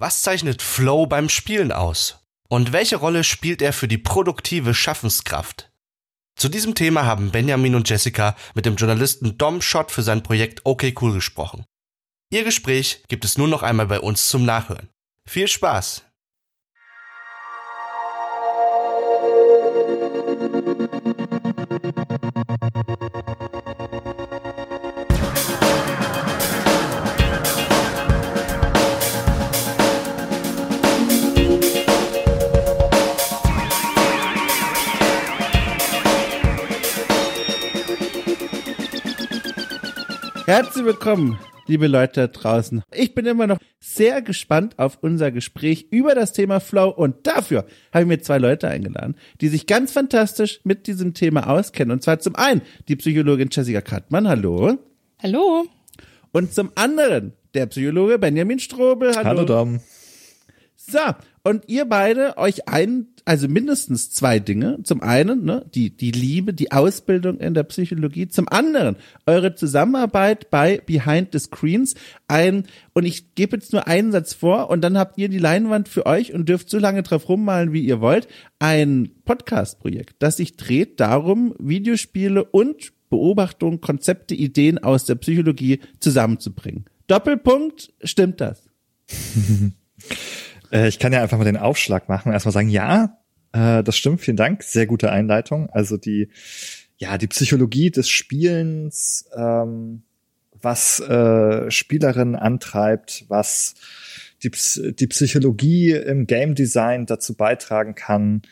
Was zeichnet Flow beim Spielen aus? Und welche Rolle spielt er für die produktive Schaffenskraft? Zu diesem Thema haben Benjamin und Jessica mit dem Journalisten Dom Schott für sein Projekt OK Cool gesprochen. Ihr Gespräch gibt es nun noch einmal bei uns zum Nachhören. Viel Spaß! Herzlich willkommen, liebe Leute da draußen. Ich bin immer noch sehr gespannt auf unser Gespräch über das Thema Flow und dafür habe ich mir zwei Leute eingeladen, die sich ganz fantastisch mit diesem Thema auskennen. Und zwar zum einen die Psychologin Jessica Kattmann, hallo. Hallo. Und zum anderen der Psychologe Benjamin Strobel, hallo. Hallo Dom. So, und ihr beide euch ein, also mindestens zwei Dinge. Zum einen, ne, die, die Liebe, die Ausbildung in der Psychologie. Zum anderen, eure Zusammenarbeit bei Behind the Screens. Ein, und ich gebe jetzt nur einen Satz vor und dann habt ihr die Leinwand für euch und dürft so lange drauf rummalen, wie ihr wollt. Ein Podcast-Projekt, das sich dreht darum, Videospiele und Beobachtungen, Konzepte, Ideen aus der Psychologie zusammenzubringen. Doppelpunkt, stimmt das? Äh, ich kann ja einfach mal den Aufschlag machen. Erstmal sagen, ja, äh, das stimmt, vielen Dank. Sehr gute Einleitung. Also die, ja, die Psychologie des Spielens, ähm, was äh, Spielerinnen antreibt, was die, die Psychologie im Game Design dazu beitragen kann,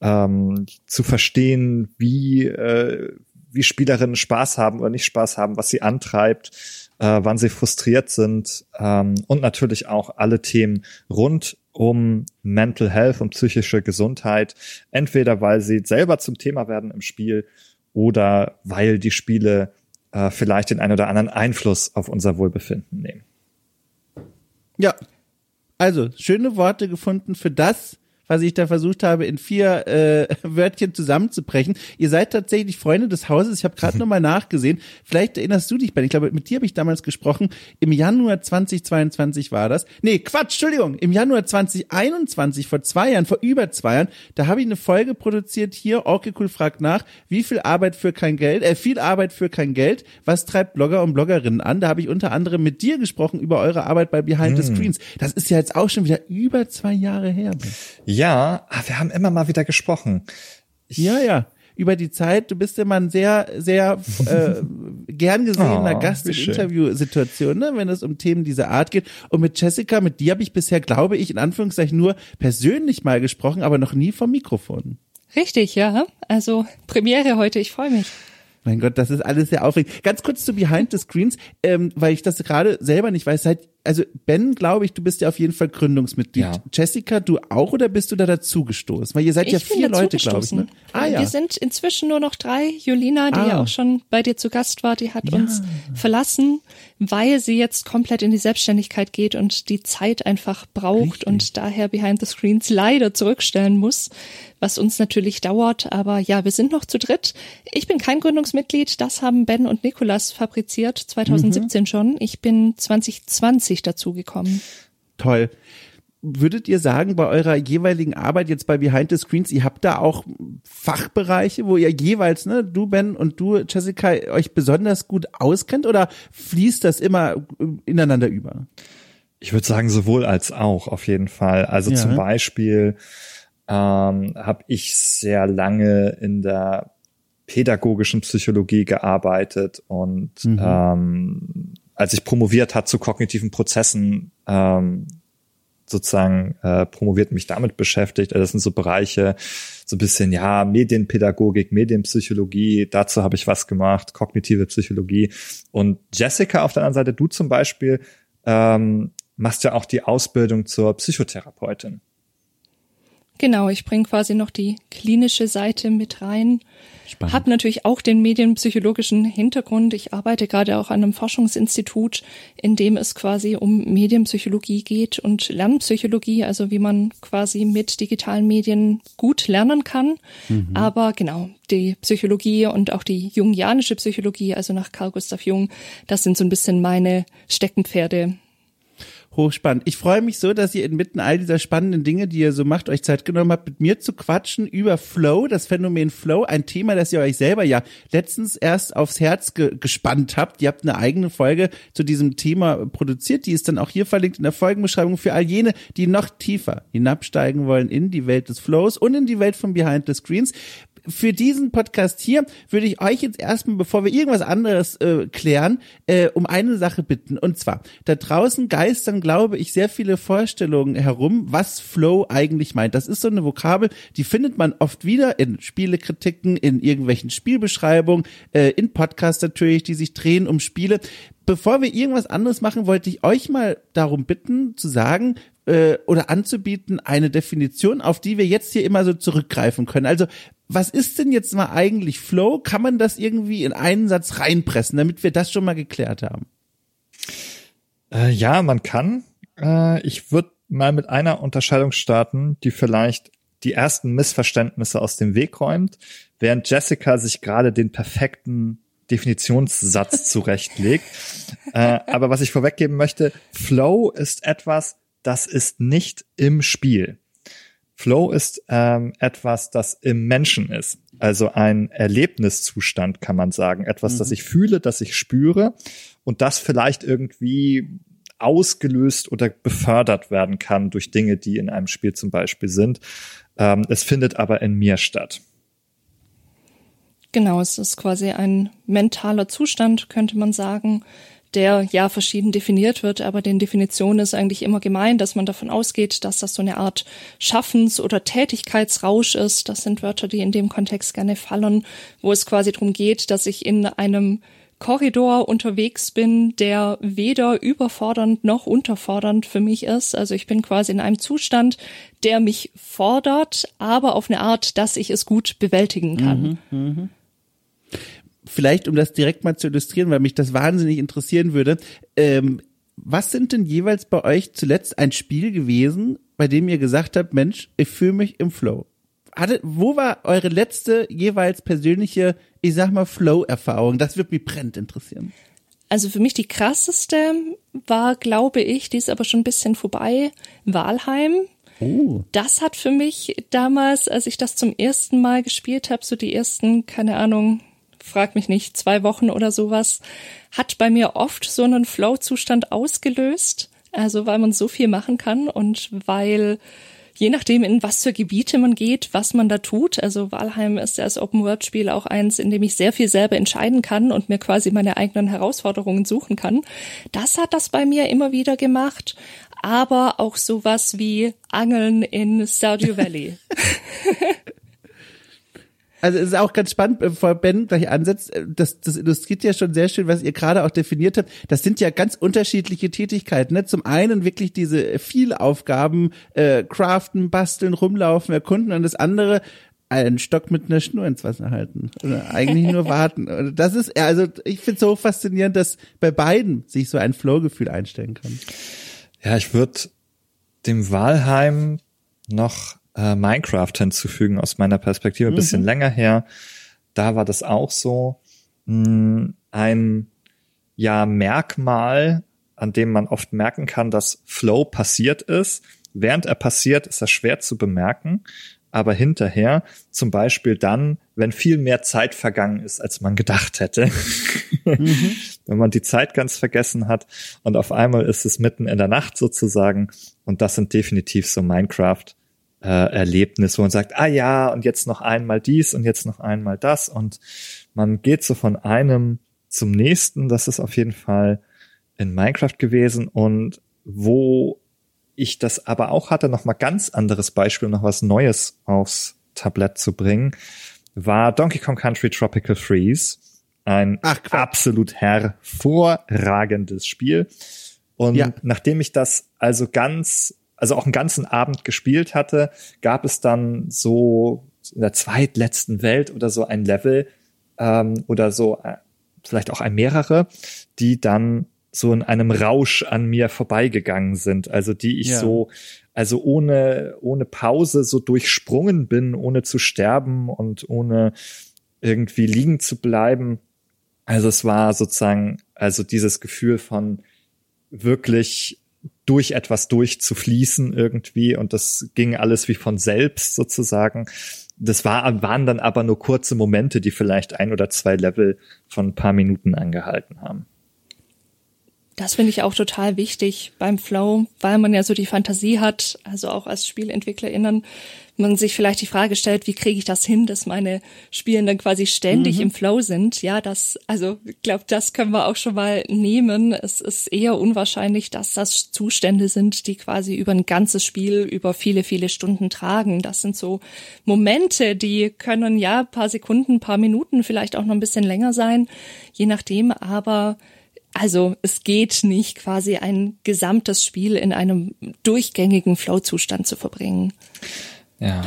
ähm, zu verstehen, wie, äh, wie Spielerinnen Spaß haben oder nicht Spaß haben, was sie antreibt, äh, wann sie frustriert sind ähm, und natürlich auch alle Themen rund um Mental Health und psychische Gesundheit, entweder weil sie selber zum Thema werden im Spiel oder weil die Spiele äh, vielleicht den einen oder anderen Einfluss auf unser Wohlbefinden nehmen. Ja, also schöne Worte gefunden für das, was ich da versucht habe, in vier äh, Wörtchen zusammenzubrechen. Ihr seid tatsächlich Freunde des Hauses. Ich habe gerade nochmal nachgesehen. Vielleicht erinnerst du dich, Ben. Ich glaube, mit dir habe ich damals gesprochen. Im Januar 2022 war das. Nee, Quatsch, Entschuldigung. Im Januar 2021, vor zwei Jahren, vor über zwei Jahren, da habe ich eine Folge produziert hier. Cool, fragt nach. Wie viel Arbeit für kein Geld? Äh, viel Arbeit für kein Geld. Was treibt Blogger und Bloggerinnen an? Da habe ich unter anderem mit dir gesprochen über eure Arbeit bei Behind hm. the Screens. Das ist ja jetzt auch schon wieder über zwei Jahre her. Ben. Ja, ah, wir haben immer mal wieder gesprochen. Ich ja, ja. Über die Zeit, du bist immer ein sehr, sehr äh, gern gesehener oh, Gast in Interviewsituationen, ne, wenn es um Themen dieser Art geht. Und mit Jessica, mit dir habe ich bisher, glaube ich, in Anführungszeichen nur persönlich mal gesprochen, aber noch nie vom Mikrofon. Richtig, ja. Also Premiere heute, ich freue mich. Mein Gott, das ist alles sehr aufregend. Ganz kurz zu Behind the Screens, ähm, weil ich das gerade selber nicht weiß. Seit also Ben, glaube ich, du bist ja auf jeden Fall Gründungsmitglied. Ja. Jessica, du auch oder bist du da dazugestoßen? Weil ihr seid ich ja vier Leute, glaube ich. Ne? Ah, ja. Wir sind inzwischen nur noch drei. Julina, die ah. ja auch schon bei dir zu Gast war, die hat ja. uns verlassen, weil sie jetzt komplett in die Selbstständigkeit geht und die Zeit einfach braucht Richtig. und daher Behind the Screens leider zurückstellen muss, was uns natürlich dauert. Aber ja, wir sind noch zu dritt. Ich bin kein Gründungsmitglied. Das haben Ben und Nikolas fabriziert 2017 mhm. schon. Ich bin 2020 zusätzlich dazugekommen. Toll. Würdet ihr sagen, bei eurer jeweiligen Arbeit jetzt bei Behind the Screens, ihr habt da auch Fachbereiche, wo ihr jeweils, ne, du Ben und du Jessica, euch besonders gut auskennt oder fließt das immer ineinander über? Ich würde sagen, sowohl als auch, auf jeden Fall. Also ja. zum Beispiel ähm, habe ich sehr lange in der pädagogischen Psychologie gearbeitet und mhm. ähm, als ich promoviert hat zu kognitiven Prozessen, ähm, sozusagen äh, promoviert mich damit beschäftigt. Also das sind so Bereiche, so ein bisschen, ja, Medienpädagogik, Medienpsychologie, dazu habe ich was gemacht, kognitive Psychologie. Und Jessica auf der anderen Seite, du zum Beispiel, ähm, machst ja auch die Ausbildung zur Psychotherapeutin. Genau, ich bringe quasi noch die klinische Seite mit rein. Spannend. Hab natürlich auch den medienpsychologischen Hintergrund. Ich arbeite gerade auch an einem Forschungsinstitut, in dem es quasi um Medienpsychologie geht und Lernpsychologie, also wie man quasi mit digitalen Medien gut lernen kann. Mhm. Aber genau, die Psychologie und auch die jungianische Psychologie, also nach Carl Gustav Jung, das sind so ein bisschen meine Steckenpferde hochspannend. Ich freue mich so, dass ihr inmitten all dieser spannenden Dinge, die ihr so macht, euch Zeit genommen habt, mit mir zu quatschen über Flow, das Phänomen Flow, ein Thema, das ihr euch selber ja letztens erst aufs Herz ge gespannt habt. Ihr habt eine eigene Folge zu diesem Thema produziert, die ist dann auch hier verlinkt in der Folgenbeschreibung für all jene, die noch tiefer hinabsteigen wollen in die Welt des Flows und in die Welt von Behind the Screens für diesen Podcast hier würde ich euch jetzt erstmal, bevor wir irgendwas anderes äh, klären, äh, um eine Sache bitten. Und zwar, da draußen geistern, glaube ich, sehr viele Vorstellungen herum, was Flow eigentlich meint. Das ist so eine Vokabel, die findet man oft wieder in Spielekritiken, in irgendwelchen Spielbeschreibungen, äh, in Podcasts natürlich, die sich drehen um Spiele bevor wir irgendwas anderes machen, wollte ich euch mal darum bitten, zu sagen, äh, oder anzubieten, eine Definition, auf die wir jetzt hier immer so zurückgreifen können. Also was ist denn jetzt mal eigentlich Flow? Kann man das irgendwie in einen Satz reinpressen, damit wir das schon mal geklärt haben? Äh, ja, man kann. Äh, ich würde mal mit einer Unterscheidung starten, die vielleicht die ersten Missverständnisse aus dem Weg räumt, während Jessica sich gerade den perfekten Definitionssatz zurechtlegt. äh, aber was ich vorweggeben möchte, Flow ist etwas, das ist nicht im Spiel. Flow ist ähm, etwas, das im Menschen ist. Also ein Erlebniszustand, kann man sagen. Etwas, mhm. das ich fühle, das ich spüre und das vielleicht irgendwie ausgelöst oder befördert werden kann durch Dinge, die in einem Spiel zum Beispiel sind. Ähm, es findet aber in mir statt. Genau, es ist quasi ein mentaler Zustand, könnte man sagen, der ja verschieden definiert wird, aber den Definitionen ist eigentlich immer gemein, dass man davon ausgeht, dass das so eine Art Schaffens- oder Tätigkeitsrausch ist. Das sind Wörter, die in dem Kontext gerne fallen, wo es quasi darum geht, dass ich in einem Korridor unterwegs bin, der weder überfordernd noch unterfordernd für mich ist. Also ich bin quasi in einem Zustand, der mich fordert, aber auf eine Art, dass ich es gut bewältigen kann. Mhm, mh vielleicht, um das direkt mal zu illustrieren, weil mich das wahnsinnig interessieren würde, ähm, was sind denn jeweils bei euch zuletzt ein Spiel gewesen, bei dem ihr gesagt habt, Mensch, ich fühle mich im Flow? Hatte, wo war eure letzte jeweils persönliche, ich sag mal, Flow-Erfahrung? Das wird mich brennend interessieren. Also für mich die krasseste war, glaube ich, die ist aber schon ein bisschen vorbei, Walheim. Oh. Das hat für mich damals, als ich das zum ersten Mal gespielt habe, so die ersten, keine Ahnung, frag mich nicht, zwei Wochen oder sowas, hat bei mir oft so einen Flow-Zustand ausgelöst. Also weil man so viel machen kann und weil je nachdem, in was für Gebiete man geht, was man da tut. Also Walheim ist ja als Open-World-Spiel auch eins, in dem ich sehr viel selber entscheiden kann und mir quasi meine eigenen Herausforderungen suchen kann. Das hat das bei mir immer wieder gemacht. Aber auch sowas wie Angeln in Stardew Valley. Also es ist auch ganz spannend, bevor Ben gleich ansetzt, äh, das, das illustriert ja schon sehr schön, was ihr gerade auch definiert habt. Das sind ja ganz unterschiedliche Tätigkeiten. Ne? Zum einen wirklich diese viele Aufgaben, äh, craften, basteln, rumlaufen, erkunden und das andere einen Stock mit einer Schnur ins Wasser halten. Oder eigentlich nur warten. Das ist, also ich finde es so faszinierend, dass bei beiden sich so ein Flow-Gefühl einstellen kann. Ja, ich würde dem Walheim noch äh, Minecraft hinzufügen aus meiner Perspektive, ein mhm. bisschen länger her. Da war das auch so mh, hm, ein ja Merkmal, an dem man oft merken kann, dass Flow passiert ist. Während er passiert, ist er schwer zu bemerken, aber hinterher, zum Beispiel dann, wenn viel mehr Zeit vergangen ist, als man gedacht hätte, mhm. wenn man die Zeit ganz vergessen hat und auf einmal ist es mitten in der Nacht sozusagen und das sind definitiv so Minecraft äh, Erlebnis, wo man sagt, ah ja, und jetzt noch einmal dies und jetzt noch einmal das und man geht so von einem zum nächsten. Das ist auf jeden Fall in Minecraft gewesen und wo ich das aber auch hatte, noch mal ganz anderes Beispiel, noch was Neues aufs Tablett zu bringen, war Donkey Kong Country Tropical Freeze. Ein Ach, absolut hervorragendes Spiel. Und ja. nachdem ich das also ganz also auch einen ganzen Abend gespielt hatte, gab es dann so in der zweitletzten Welt oder so ein Level ähm, oder so äh, vielleicht auch ein mehrere, die dann so in einem Rausch an mir vorbeigegangen sind, also die ich ja. so also ohne ohne Pause so durchsprungen bin, ohne zu sterben und ohne irgendwie liegen zu bleiben. Also es war sozusagen also dieses Gefühl von wirklich durch etwas durchzufließen irgendwie und das ging alles wie von selbst sozusagen. Das war, waren dann aber nur kurze Momente, die vielleicht ein oder zwei Level von ein paar Minuten angehalten haben. Das finde ich auch total wichtig beim Flow, weil man ja so die Fantasie hat, also auch als SpielentwicklerInnen, man sich vielleicht die Frage stellt, wie kriege ich das hin, dass meine Spielenden quasi ständig mhm. im Flow sind. Ja, das, also ich glaube, das können wir auch schon mal nehmen. Es ist eher unwahrscheinlich, dass das Zustände sind, die quasi über ein ganzes Spiel über viele, viele Stunden tragen. Das sind so Momente, die können ja paar Sekunden, paar Minuten, vielleicht auch noch ein bisschen länger sein, je nachdem, aber also es geht nicht, quasi ein gesamtes Spiel in einem durchgängigen Flow-Zustand zu verbringen. Ja.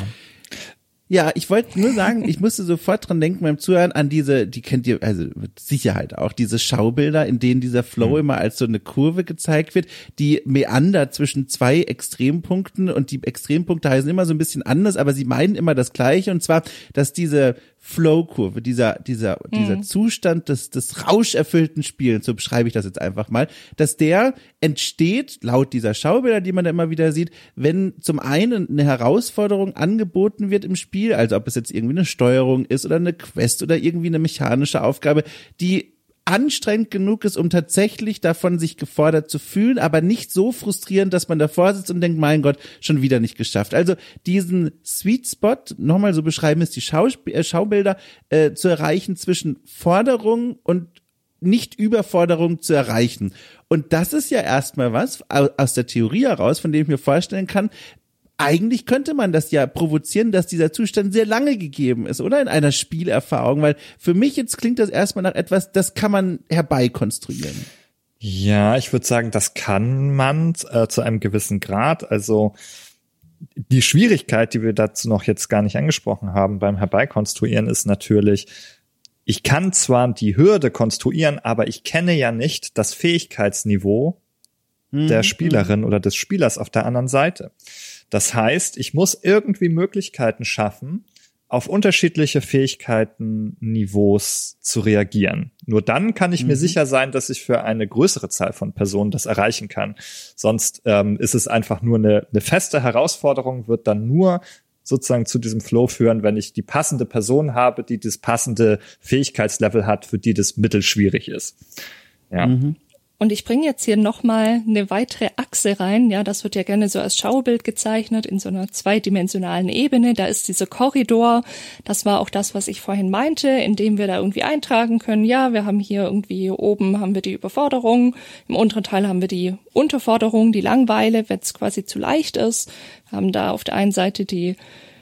Ja, ich wollte nur sagen, ich musste sofort dran denken beim Zuhören an diese, die kennt ihr, also mit Sicherheit auch, diese Schaubilder, in denen dieser Flow mhm. immer als so eine Kurve gezeigt wird, die meandert zwischen zwei Extrempunkten und die Extrempunkte heißen immer so ein bisschen anders, aber sie meinen immer das Gleiche und zwar, dass diese Flow-Kurve, dieser, dieser, mhm. dieser Zustand des, des rauscherfüllten Spielens, so beschreibe ich das jetzt einfach mal, dass der entsteht, laut dieser Schaubilder, die man da immer wieder sieht, wenn zum einen eine Herausforderung angeboten wird im Spiel, also ob es jetzt irgendwie eine Steuerung ist oder eine Quest oder irgendwie eine mechanische Aufgabe, die anstrengend genug ist, um tatsächlich davon sich gefordert zu fühlen, aber nicht so frustrierend, dass man davor sitzt und denkt, mein Gott, schon wieder nicht geschafft. Also diesen Sweet Spot, nochmal so beschreiben es die Schausp äh, Schaubilder, äh, zu erreichen zwischen Forderung und nicht-Überforderung zu erreichen. Und das ist ja erstmal was aus der Theorie heraus, von dem ich mir vorstellen kann, eigentlich könnte man das ja provozieren, dass dieser Zustand sehr lange gegeben ist, oder? In einer Spielerfahrung, weil für mich jetzt klingt das erstmal nach etwas, das kann man herbeikonstruieren. Ja, ich würde sagen, das kann man äh, zu einem gewissen Grad. Also die Schwierigkeit, die wir dazu noch jetzt gar nicht angesprochen haben beim Herbeikonstruieren, ist natürlich, ich kann zwar die Hürde konstruieren, aber ich kenne ja nicht das Fähigkeitsniveau hm, der Spielerin oder des Spielers auf der anderen Seite. Das heißt, ich muss irgendwie Möglichkeiten schaffen, auf unterschiedliche Fähigkeiten, Niveaus zu reagieren. Nur dann kann ich mhm. mir sicher sein, dass ich für eine größere Zahl von Personen das erreichen kann. Sonst ähm, ist es einfach nur eine, eine feste Herausforderung, wird dann nur sozusagen zu diesem Flow führen, wenn ich die passende Person habe, die das passende Fähigkeitslevel hat, für die das mittelschwierig ist. Ja. Mhm. Und ich bringe jetzt hier nochmal eine weitere Achse rein. Ja, das wird ja gerne so als Schaubild gezeichnet in so einer zweidimensionalen Ebene. Da ist dieser Korridor. Das war auch das, was ich vorhin meinte, indem wir da irgendwie eintragen können. Ja, wir haben hier irgendwie oben haben wir die Überforderung. Im unteren Teil haben wir die Unterforderung, die Langweile, wenn es quasi zu leicht ist. Wir haben da auf der einen Seite die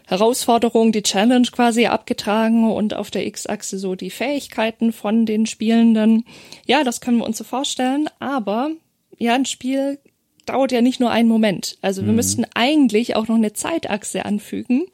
Herausforderung, die Challenge quasi abgetragen und auf der X-Achse so die Fähigkeiten von den Spielenden. Ja, das können wir uns so vorstellen, aber ja, ein Spiel dauert ja nicht nur einen Moment. Also wir mhm. müssten eigentlich auch noch eine Zeitachse anfügen.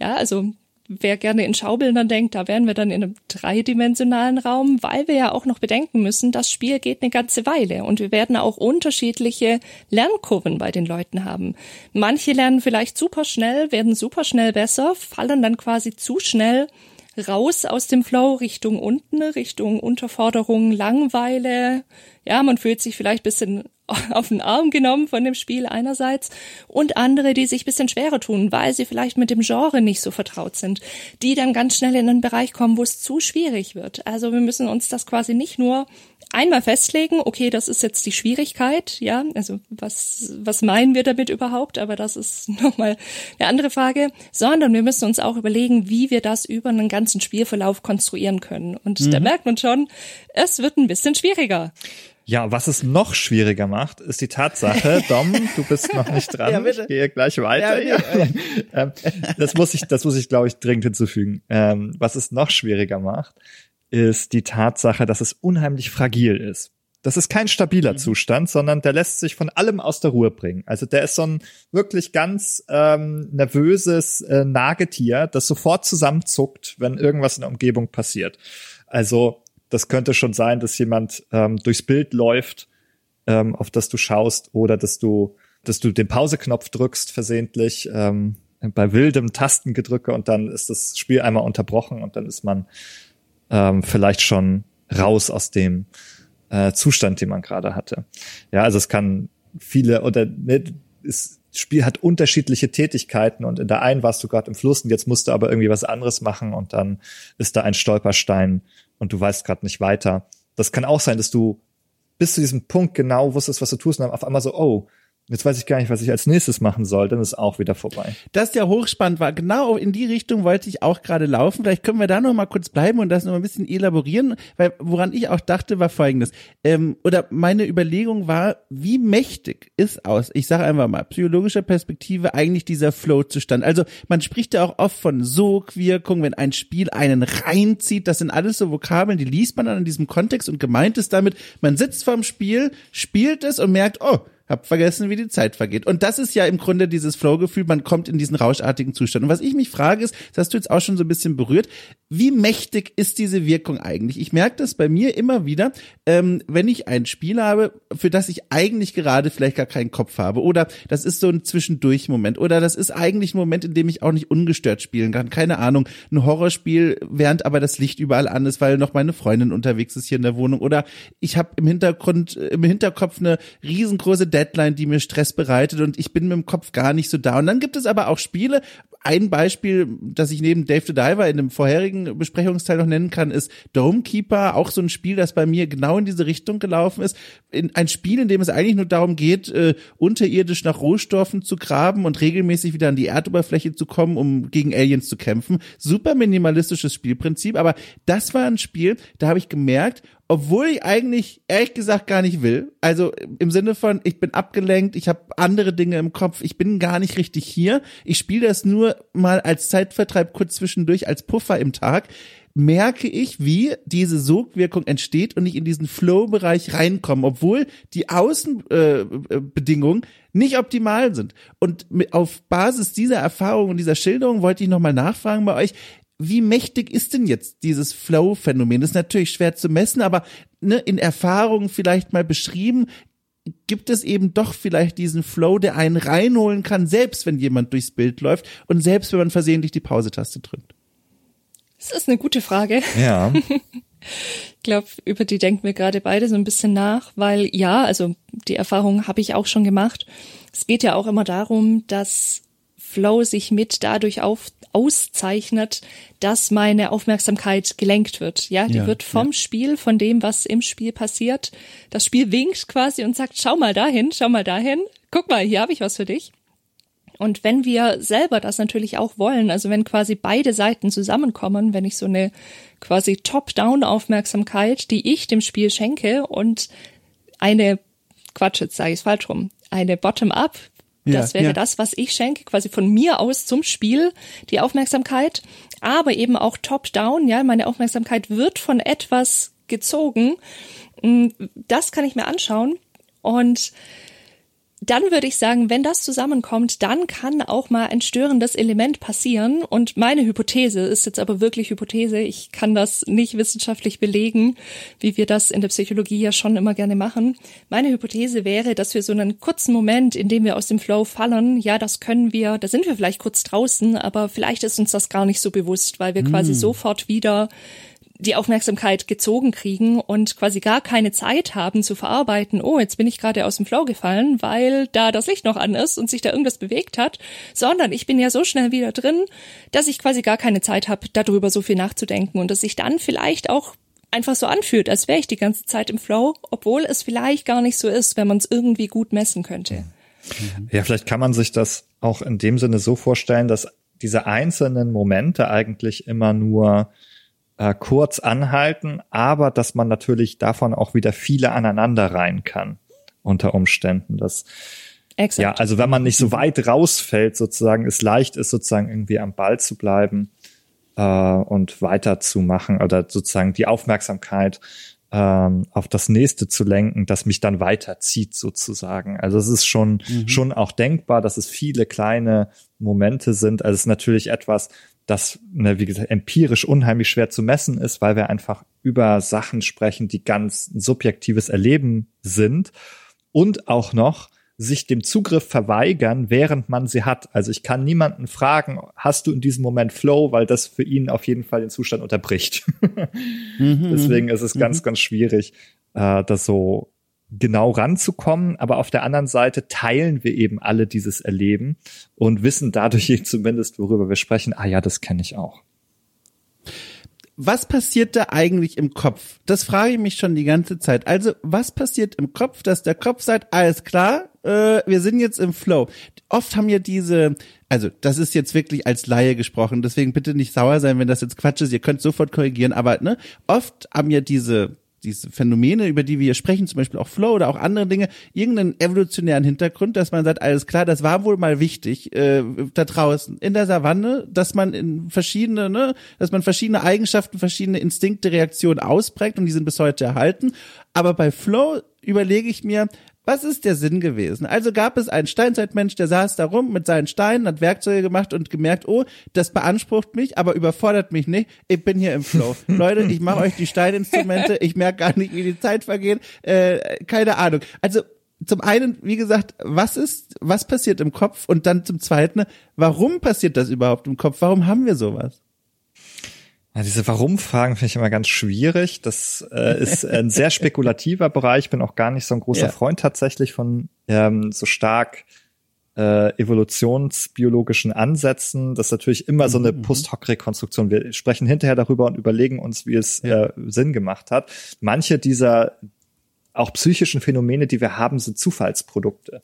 Ja, also wer gerne in Schaubildern denkt, da wären wir dann in einem dreidimensionalen Raum, weil wir ja auch noch bedenken müssen, das Spiel geht eine ganze Weile und wir werden auch unterschiedliche Lernkurven bei den Leuten haben. Manche lernen vielleicht super schnell, werden super schnell besser, fallen dann quasi zu schnell raus aus dem Flow Richtung unten, Richtung Unterforderung, Langweile. Ja, man fühlt sich vielleicht bisschen auf den Arm genommen von dem Spiel einerseits und andere, die sich bisschen schwerer tun, weil sie vielleicht mit dem Genre nicht so vertraut sind, die dann ganz schnell in einen Bereich kommen, wo es zu schwierig wird. Also wir müssen uns das quasi nicht nur einmal festlegen, okay, das ist jetzt die Schwierigkeit, ja, also was, was meinen wir damit überhaupt, aber das ist nochmal eine andere Frage, sondern wir müssen uns auch überlegen, wie wir das über einen ganzen Spielverlauf konstruieren können. Und mhm. da merkt man schon, es wird ein bisschen schwieriger. Ja, was es noch schwieriger macht, ist die Tatsache, Dom, du bist noch nicht dran. ja, ich gehe gleich weiter. Ja, ja. Ähm, das muss ich, das muss ich, glaube ich, dringend hinzufügen. Ähm, was es noch schwieriger macht, ist die Tatsache, dass es unheimlich fragil ist. Das ist kein stabiler mhm. Zustand, sondern der lässt sich von allem aus der Ruhe bringen. Also der ist so ein wirklich ganz ähm, nervöses äh, Nagetier, das sofort zusammenzuckt, wenn irgendwas in der Umgebung passiert. Also das könnte schon sein, dass jemand ähm, durchs Bild läuft, ähm, auf das du schaust, oder dass du, dass du den Pauseknopf drückst versehentlich ähm, bei wildem Tastengedrücke und dann ist das Spiel einmal unterbrochen und dann ist man ähm, vielleicht schon raus aus dem äh, Zustand, den man gerade hatte. Ja, also es kann viele oder ne, das Spiel hat unterschiedliche Tätigkeiten und in der einen warst du gerade im Fluss und jetzt musst du aber irgendwie was anderes machen und dann ist da ein Stolperstein und du weißt gerade nicht weiter. Das kann auch sein, dass du bis zu diesem Punkt genau wusstest, was du tust und dann auf einmal so, oh, Jetzt weiß ich gar nicht, was ich als nächstes machen soll, dann ist auch wieder vorbei. Das ja hochspannend war. Genau in die Richtung wollte ich auch gerade laufen. Vielleicht können wir da noch mal kurz bleiben und das noch ein bisschen elaborieren, weil woran ich auch dachte, war folgendes. Ähm, oder meine Überlegung war, wie mächtig ist aus, ich sage einfach mal, psychologischer Perspektive eigentlich dieser Flow-Zustand. Also man spricht ja auch oft von Sogwirkung, wenn ein Spiel einen reinzieht. Das sind alles so Vokabeln, die liest man dann in diesem Kontext und gemeint ist damit, man sitzt vorm Spiel, spielt es und merkt, oh, hab vergessen, wie die Zeit vergeht. Und das ist ja im Grunde dieses Flow-Gefühl, man kommt in diesen rauschartigen Zustand. Und was ich mich frage ist, das hast du jetzt auch schon so ein bisschen berührt, wie mächtig ist diese Wirkung eigentlich? Ich merke das bei mir immer wieder, ähm, wenn ich ein Spiel habe, für das ich eigentlich gerade vielleicht gar keinen Kopf habe. Oder das ist so ein Zwischendurch-Moment. Oder das ist eigentlich ein Moment, in dem ich auch nicht ungestört spielen kann. Keine Ahnung, ein Horrorspiel, während aber das Licht überall an ist, weil noch meine Freundin unterwegs ist hier in der Wohnung. Oder ich habe im Hintergrund, im Hinterkopf eine riesengroße Deadline, die mir Stress bereitet und ich bin mit dem Kopf gar nicht so da. Und dann gibt es aber auch Spiele, ein Beispiel, das ich neben Dave the Diver in dem vorherigen Besprechungsteil noch nennen kann, ist Domekeeper, auch so ein Spiel, das bei mir genau in diese Richtung gelaufen ist. In, ein Spiel, in dem es eigentlich nur darum geht, äh, unterirdisch nach Rohstoffen zu graben und regelmäßig wieder an die Erdoberfläche zu kommen, um gegen Aliens zu kämpfen. Super minimalistisches Spielprinzip, aber das war ein Spiel, da habe ich gemerkt, obwohl ich eigentlich ehrlich gesagt gar nicht will. Also im Sinne von, ich bin abgelenkt, ich habe andere Dinge im Kopf, ich bin gar nicht richtig hier. Ich spiele das nur mal als Zeitvertreib kurz zwischendurch, als Puffer im Tag merke ich, wie diese Sogwirkung entsteht und ich in diesen Flow-Bereich reinkomme, obwohl die Außenbedingungen äh, nicht optimal sind. Und auf Basis dieser Erfahrung und dieser Schilderung wollte ich nochmal nachfragen bei euch, wie mächtig ist denn jetzt dieses Flow-Phänomen? Das ist natürlich schwer zu messen, aber ne, in Erfahrungen vielleicht mal beschrieben, gibt es eben doch vielleicht diesen Flow, der einen reinholen kann, selbst wenn jemand durchs Bild läuft und selbst wenn man versehentlich die Pause-Taste drückt. Das ist eine gute Frage. Ja. ich glaube, über die denken wir gerade beide so ein bisschen nach, weil ja, also die Erfahrung habe ich auch schon gemacht. Es geht ja auch immer darum, dass Flow sich mit dadurch auf, auszeichnet, dass meine Aufmerksamkeit gelenkt wird. Ja, die ja, wird vom ja. Spiel, von dem, was im Spiel passiert. Das Spiel winkt quasi und sagt, schau mal dahin, schau mal dahin. Guck mal, hier habe ich was für dich. Und wenn wir selber das natürlich auch wollen, also wenn quasi beide Seiten zusammenkommen, wenn ich so eine quasi Top-Down-Aufmerksamkeit, die ich dem Spiel schenke und eine, Quatsch, jetzt sage ich es falsch rum, eine Bottom-up das wäre ja. das, was ich schenke, quasi von mir aus zum Spiel, die Aufmerksamkeit, aber eben auch top-down, ja, meine Aufmerksamkeit wird von etwas gezogen. Mm, das kann ich mir anschauen und dann würde ich sagen, wenn das zusammenkommt, dann kann auch mal ein störendes Element passieren. Und meine Hypothese ist jetzt aber wirklich Hypothese. Ich kann das nicht wissenschaftlich belegen, wie wir das in der Psychologie ja schon immer gerne machen. Meine Hypothese wäre, dass wir so einen kurzen Moment, in dem wir aus dem Flow fallen, ja, das können wir, da sind wir vielleicht kurz draußen, aber vielleicht ist uns das gar nicht so bewusst, weil wir quasi hm. sofort wieder die Aufmerksamkeit gezogen kriegen und quasi gar keine Zeit haben zu verarbeiten, oh, jetzt bin ich gerade aus dem Flow gefallen, weil da das Licht noch an ist und sich da irgendwas bewegt hat, sondern ich bin ja so schnell wieder drin, dass ich quasi gar keine Zeit habe, darüber so viel nachzudenken und dass sich dann vielleicht auch einfach so anfühlt, als wäre ich die ganze Zeit im Flow, obwohl es vielleicht gar nicht so ist, wenn man es irgendwie gut messen könnte. Ja, vielleicht kann man sich das auch in dem Sinne so vorstellen, dass diese einzelnen Momente eigentlich immer nur äh, kurz anhalten, aber dass man natürlich davon auch wieder viele aneinander rein kann unter Umständen. Das Exakt. Ja, also wenn man nicht so weit rausfällt, sozusagen, es leicht ist, sozusagen irgendwie am Ball zu bleiben äh, und weiterzumachen oder sozusagen die Aufmerksamkeit ähm, auf das nächste zu lenken, das mich dann weiterzieht, sozusagen. Also es ist schon, mhm. schon auch denkbar, dass es viele kleine Momente sind. Also es ist natürlich etwas, das, ne, wie gesagt, empirisch unheimlich schwer zu messen ist, weil wir einfach über Sachen sprechen, die ganz subjektives Erleben sind und auch noch sich dem Zugriff verweigern, während man sie hat. Also ich kann niemanden fragen, hast du in diesem Moment Flow, weil das für ihn auf jeden Fall den Zustand unterbricht. mhm, Deswegen ist es mhm. ganz, ganz schwierig, äh, das so genau ranzukommen, aber auf der anderen Seite teilen wir eben alle dieses Erleben und wissen dadurch zumindest, worüber wir sprechen, ah ja, das kenne ich auch. Was passiert da eigentlich im Kopf? Das frage ich mich schon die ganze Zeit. Also, was passiert im Kopf, dass der Kopf sagt, alles klar, äh, wir sind jetzt im Flow. Oft haben ja diese, also das ist jetzt wirklich als Laie gesprochen, deswegen bitte nicht sauer sein, wenn das jetzt Quatsch ist, ihr könnt sofort korrigieren, aber ne, oft haben ja diese diese Phänomene, über die wir hier sprechen, zum Beispiel auch Flow oder auch andere Dinge, irgendeinen evolutionären Hintergrund, dass man sagt, alles klar, das war wohl mal wichtig äh, da draußen in der Savanne, dass man in verschiedene, ne, dass man verschiedene Eigenschaften, verschiedene Instinkte, Reaktionen ausprägt und die sind bis heute erhalten. Aber bei Flow überlege ich mir, was ist der Sinn gewesen? Also gab es einen Steinzeitmensch, der saß da rum mit seinen Steinen, hat Werkzeuge gemacht und gemerkt, oh, das beansprucht mich, aber überfordert mich nicht. Ich bin hier im Flow. Leute, ich mache euch die Steininstrumente, ich merke gar nicht, wie die Zeit vergeht. Äh, keine Ahnung. Also zum einen, wie gesagt, was ist, was passiert im Kopf? Und dann zum zweiten, warum passiert das überhaupt im Kopf? Warum haben wir sowas? Ja, diese Warum-Fragen finde ich immer ganz schwierig. Das äh, ist ein sehr spekulativer Bereich. Ich bin auch gar nicht so ein großer ja. Freund tatsächlich von ähm, so stark äh, evolutionsbiologischen Ansätzen. Das ist natürlich immer so eine mhm. Post-Hoc-Rekonstruktion. Wir sprechen hinterher darüber und überlegen uns, wie es ja. äh, Sinn gemacht hat. Manche dieser auch psychischen Phänomene, die wir haben, sind Zufallsprodukte.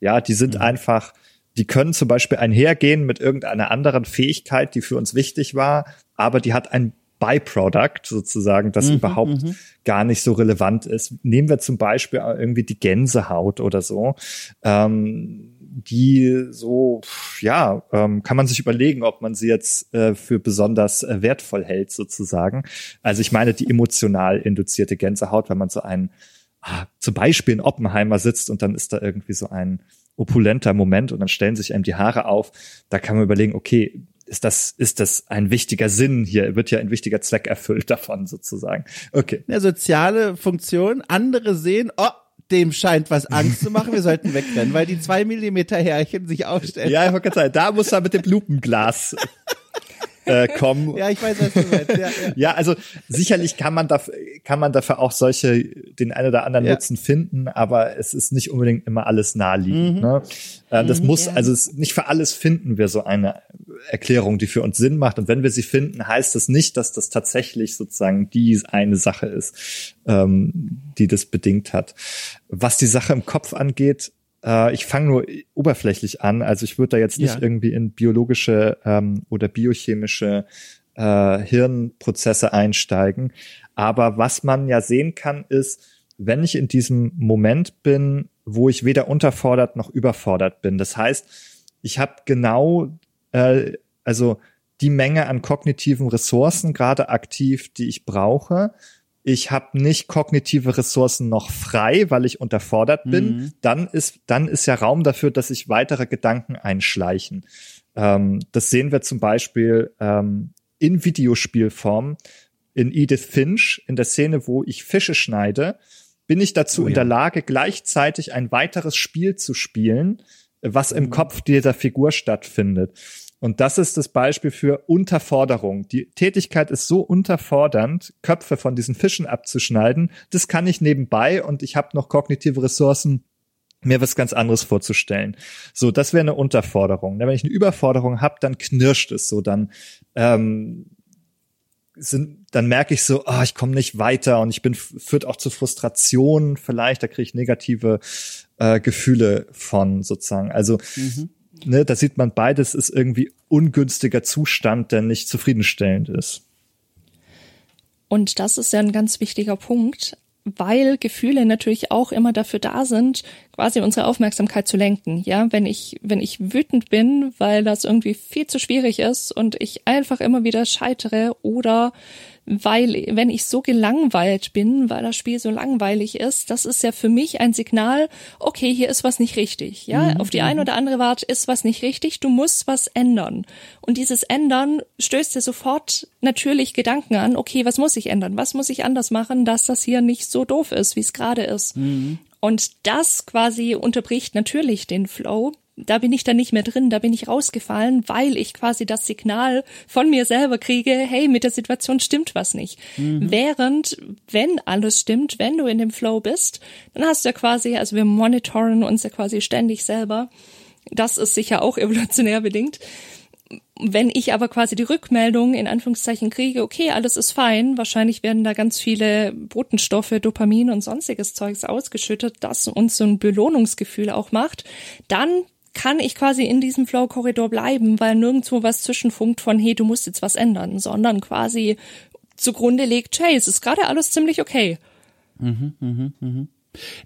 Ja, die sind mhm. einfach die können zum Beispiel einhergehen mit irgendeiner anderen Fähigkeit, die für uns wichtig war, aber die hat ein Byproduct sozusagen, das mhm, überhaupt mhm. gar nicht so relevant ist. Nehmen wir zum Beispiel irgendwie die Gänsehaut oder so. Ähm, die so, ja, ähm, kann man sich überlegen, ob man sie jetzt äh, für besonders äh, wertvoll hält, sozusagen. Also ich meine die emotional induzierte Gänsehaut, wenn man so ein, ah, zum Beispiel in Oppenheimer sitzt und dann ist da irgendwie so ein opulenter Moment und dann stellen sich einem die Haare auf. Da kann man überlegen, okay, ist das, ist das ein wichtiger Sinn hier? Wird ja ein wichtiger Zweck erfüllt davon sozusagen. Okay. Eine soziale Funktion. Andere sehen, oh, dem scheint was Angst zu machen, wir sollten wegrennen, weil die zwei Millimeter Härchen sich aufstellen. Ja, ich wollte sagen, da muss er mit dem Lupenglas äh, kommen. Ja, ich weiß, was du meinst. Ja, ja. ja, also sicherlich kann man dafür, kann man dafür auch solche, den einen oder anderen ja. Nutzen finden, aber es ist nicht unbedingt immer alles naheliegend. Mhm. Ne? Äh, das mhm, muss, also es, nicht für alles finden wir so eine Erklärung, die für uns Sinn macht. Und wenn wir sie finden, heißt das nicht, dass das tatsächlich sozusagen die eine Sache ist, ähm, die das bedingt hat. Was die Sache im Kopf angeht, äh, ich fange nur oberflächlich an. Also ich würde da jetzt nicht ja. irgendwie in biologische ähm, oder biochemische äh, Hirnprozesse einsteigen. Aber was man ja sehen kann, ist, wenn ich in diesem Moment bin, wo ich weder unterfordert noch überfordert bin. Das heißt, ich habe genau, äh, also die Menge an kognitiven Ressourcen gerade aktiv, die ich brauche ich habe nicht kognitive Ressourcen noch frei, weil ich unterfordert bin, mhm. dann ist dann ist ja Raum dafür, dass sich weitere Gedanken einschleichen. Ähm, das sehen wir zum Beispiel ähm, in Videospielform in Edith Finch in der Szene, wo ich Fische schneide, bin ich dazu oh, in der Lage, gleichzeitig ein weiteres Spiel zu spielen, was im mhm. Kopf dieser Figur stattfindet. Und das ist das Beispiel für Unterforderung. Die Tätigkeit ist so unterfordernd, Köpfe von diesen Fischen abzuschneiden. Das kann ich nebenbei und ich habe noch kognitive Ressourcen, mir was ganz anderes vorzustellen. So, das wäre eine Unterforderung. Wenn ich eine Überforderung habe, dann knirscht es so, dann ähm, sind, dann merke ich so, oh, ich komme nicht weiter und ich bin führt auch zu Frustration vielleicht, da kriege ich negative äh, Gefühle von sozusagen. Also mhm ne, da sieht man beides ist irgendwie ungünstiger Zustand, der nicht zufriedenstellend ist. Und das ist ja ein ganz wichtiger Punkt, weil Gefühle natürlich auch immer dafür da sind, quasi unsere Aufmerksamkeit zu lenken. Ja, wenn ich, wenn ich wütend bin, weil das irgendwie viel zu schwierig ist und ich einfach immer wieder scheitere oder weil, wenn ich so gelangweilt bin, weil das Spiel so langweilig ist, das ist ja für mich ein Signal, okay, hier ist was nicht richtig. Ja, mhm. auf die eine oder andere Art ist was nicht richtig, du musst was ändern. Und dieses Ändern stößt dir sofort natürlich Gedanken an, okay, was muss ich ändern? Was muss ich anders machen, dass das hier nicht so doof ist, wie es gerade ist? Mhm. Und das quasi unterbricht natürlich den Flow, da bin ich dann nicht mehr drin, da bin ich rausgefallen, weil ich quasi das Signal von mir selber kriege, hey, mit der Situation stimmt was nicht. Mhm. Während, wenn alles stimmt, wenn du in dem Flow bist, dann hast du ja quasi, also wir monitoren uns ja quasi ständig selber. Das ist sicher auch evolutionär bedingt wenn ich aber quasi die Rückmeldung in Anführungszeichen kriege, okay, alles ist fein, wahrscheinlich werden da ganz viele Botenstoffe, Dopamin und sonstiges Zeugs ausgeschüttet, das uns so ein Belohnungsgefühl auch macht, dann kann ich quasi in diesem Flow-Korridor bleiben, weil nirgendwo was zwischenfunkt von, hey, du musst jetzt was ändern, sondern quasi zugrunde legt, hey, es ist gerade alles ziemlich okay. Mhm, mh, mh.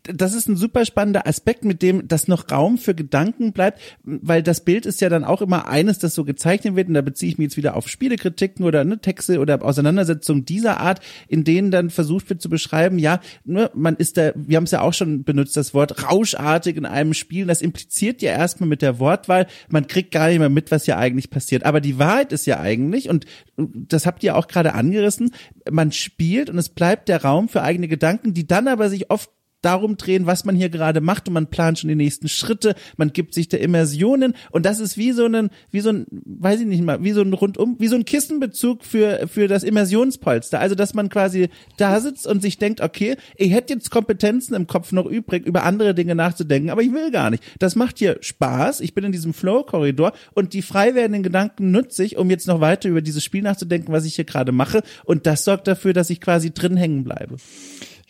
Das ist ein super spannender Aspekt, mit dem das noch Raum für Gedanken bleibt, weil das Bild ist ja dann auch immer eines, das so gezeichnet wird, und da beziehe ich mich jetzt wieder auf Spielekritiken oder ne, Texte oder Auseinandersetzungen dieser Art, in denen dann versucht wird zu beschreiben, ja, ne, man ist da, wir haben es ja auch schon benutzt, das Wort rauschartig in einem Spiel, das impliziert ja erstmal mit der Wortwahl, man kriegt gar nicht mehr mit, was ja eigentlich passiert. Aber die Wahrheit ist ja eigentlich, und das habt ihr auch gerade angerissen, man spielt und es bleibt der Raum für eigene Gedanken, die dann aber sich oft darum drehen, was man hier gerade macht und man plant schon die nächsten Schritte, man gibt sich der Immersionen und das ist wie so ein, wie so ein, weiß ich nicht mal, wie so ein rundum, wie so ein Kissenbezug für, für das Immersionspolster. Also, dass man quasi da sitzt und sich denkt, okay, ich hätte jetzt Kompetenzen im Kopf noch übrig, über andere Dinge nachzudenken, aber ich will gar nicht. Das macht hier Spaß. Ich bin in diesem Flow-Korridor und die frei werdenden Gedanken nutze ich, um jetzt noch weiter über dieses Spiel nachzudenken, was ich hier gerade mache und das sorgt dafür, dass ich quasi drin hängen bleibe.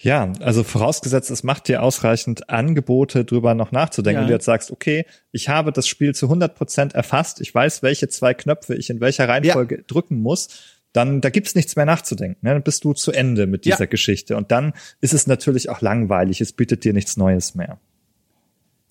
Ja, also vorausgesetzt, es macht dir ausreichend Angebote, drüber noch nachzudenken. Ja. Und du jetzt sagst, okay, ich habe das Spiel zu 100 Prozent erfasst, ich weiß, welche zwei Knöpfe ich in welcher Reihenfolge ja. drücken muss, dann da gibt's nichts mehr nachzudenken. Ne? Dann bist du zu Ende mit dieser ja. Geschichte. Und dann ist es natürlich auch langweilig, es bietet dir nichts Neues mehr.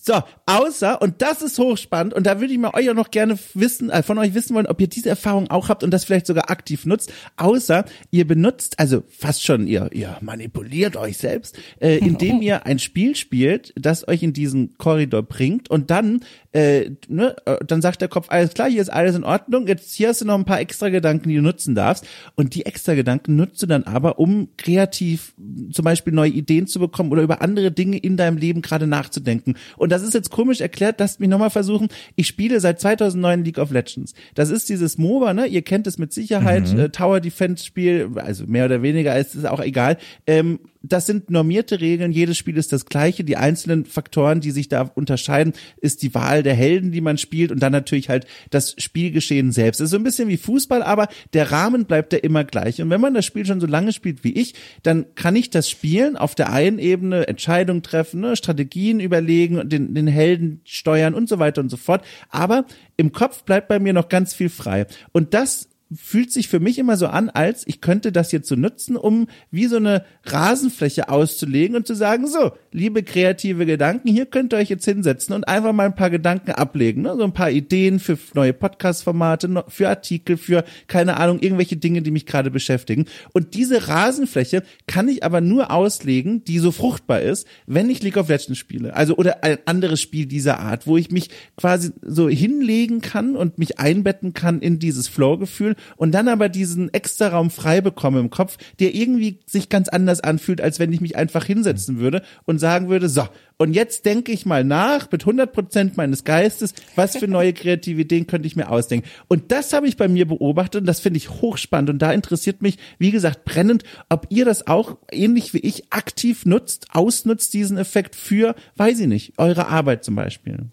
So, außer, und das ist hochspannend, und da würde ich mal euch auch noch gerne wissen, äh, von euch wissen wollen, ob ihr diese Erfahrung auch habt und das vielleicht sogar aktiv nutzt, außer ihr benutzt, also fast schon, ihr, ihr manipuliert euch selbst, äh, indem ihr ein Spiel spielt, das euch in diesen Korridor bringt und dann äh, ne, äh, dann sagt der Kopf, alles klar, hier ist alles in Ordnung, jetzt hier hast du noch ein paar extra Gedanken, die du nutzen darfst. Und die extra Gedanken nutzt du dann aber, um kreativ zum Beispiel neue Ideen zu bekommen oder über andere Dinge in deinem Leben gerade nachzudenken. Und das ist jetzt komisch erklärt, lasst mich nochmal versuchen. Ich spiele seit 2009 League of Legends. Das ist dieses MOBA, ne? Ihr kennt es mit Sicherheit, mhm. äh, Tower Defense Spiel, also mehr oder weniger, ist es auch egal. Ähm, das sind normierte Regeln, jedes Spiel ist das gleiche. Die einzelnen Faktoren, die sich da unterscheiden, ist die Wahl der Helden, die man spielt und dann natürlich halt das Spielgeschehen selbst. Es ist so ein bisschen wie Fußball, aber der Rahmen bleibt ja immer gleich. Und wenn man das Spiel schon so lange spielt wie ich, dann kann ich das Spielen auf der einen Ebene Entscheidungen treffen, ne, Strategien überlegen, den, den Helden steuern und so weiter und so fort. Aber im Kopf bleibt bei mir noch ganz viel frei. Und das fühlt sich für mich immer so an, als ich könnte das jetzt so nutzen, um wie so eine Rasenfläche auszulegen und zu sagen, so, liebe kreative Gedanken, hier könnt ihr euch jetzt hinsetzen und einfach mal ein paar Gedanken ablegen, ne? so ein paar Ideen für neue Podcast-Formate, für Artikel, für keine Ahnung, irgendwelche Dinge, die mich gerade beschäftigen. Und diese Rasenfläche kann ich aber nur auslegen, die so fruchtbar ist, wenn ich League of Legends spiele. Also oder ein anderes Spiel dieser Art, wo ich mich quasi so hinlegen kann und mich einbetten kann in dieses Flow-Gefühl und dann aber diesen extra Raum frei bekomme im Kopf, der irgendwie sich ganz anders anfühlt, als wenn ich mich einfach hinsetzen würde und sagen würde, so, und jetzt denke ich mal nach mit 100 Prozent meines Geistes, was für neue kreative Ideen könnte ich mir ausdenken. Und das habe ich bei mir beobachtet und das finde ich hochspannend und da interessiert mich, wie gesagt, brennend, ob ihr das auch ähnlich wie ich aktiv nutzt, ausnutzt diesen Effekt für, weiß ich nicht, eure Arbeit zum Beispiel.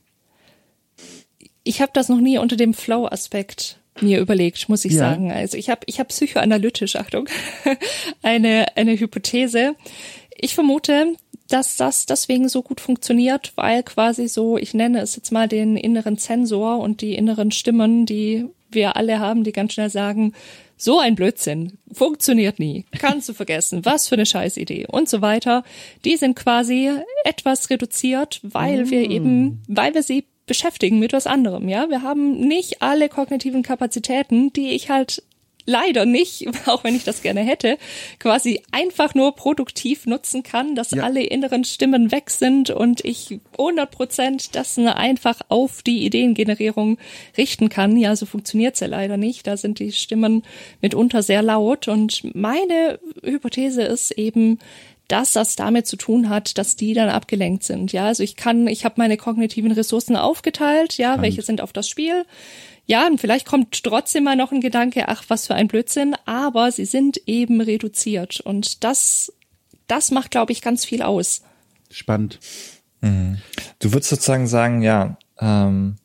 Ich habe das noch nie unter dem Flow-Aspekt mir überlegt, muss ich ja. sagen. Also ich habe ich hab psychoanalytisch, Achtung, eine, eine Hypothese. Ich vermute, dass das deswegen so gut funktioniert, weil quasi so, ich nenne es jetzt mal den inneren Zensor und die inneren Stimmen, die wir alle haben, die ganz schnell sagen, so ein Blödsinn, funktioniert nie, kannst du vergessen, was für eine Scheißidee und so weiter. Die sind quasi etwas reduziert, weil mm. wir eben, weil wir sie beschäftigen mit was anderem, ja. Wir haben nicht alle kognitiven Kapazitäten, die ich halt leider nicht, auch wenn ich das gerne hätte, quasi einfach nur produktiv nutzen kann, dass ja. alle inneren Stimmen weg sind und ich 100 Prozent das einfach auf die Ideengenerierung richten kann. Ja, so funktioniert's ja leider nicht. Da sind die Stimmen mitunter sehr laut und meine Hypothese ist eben, dass das damit zu tun hat, dass die dann abgelenkt sind. Ja, also ich kann, ich habe meine kognitiven Ressourcen aufgeteilt, ja, Spannend. welche sind auf das Spiel. Ja, und vielleicht kommt trotzdem mal noch ein Gedanke, ach, was für ein Blödsinn, aber sie sind eben reduziert und das, das macht, glaube ich, ganz viel aus. Spannend. Mhm. Du würdest sozusagen sagen, ja, ähm,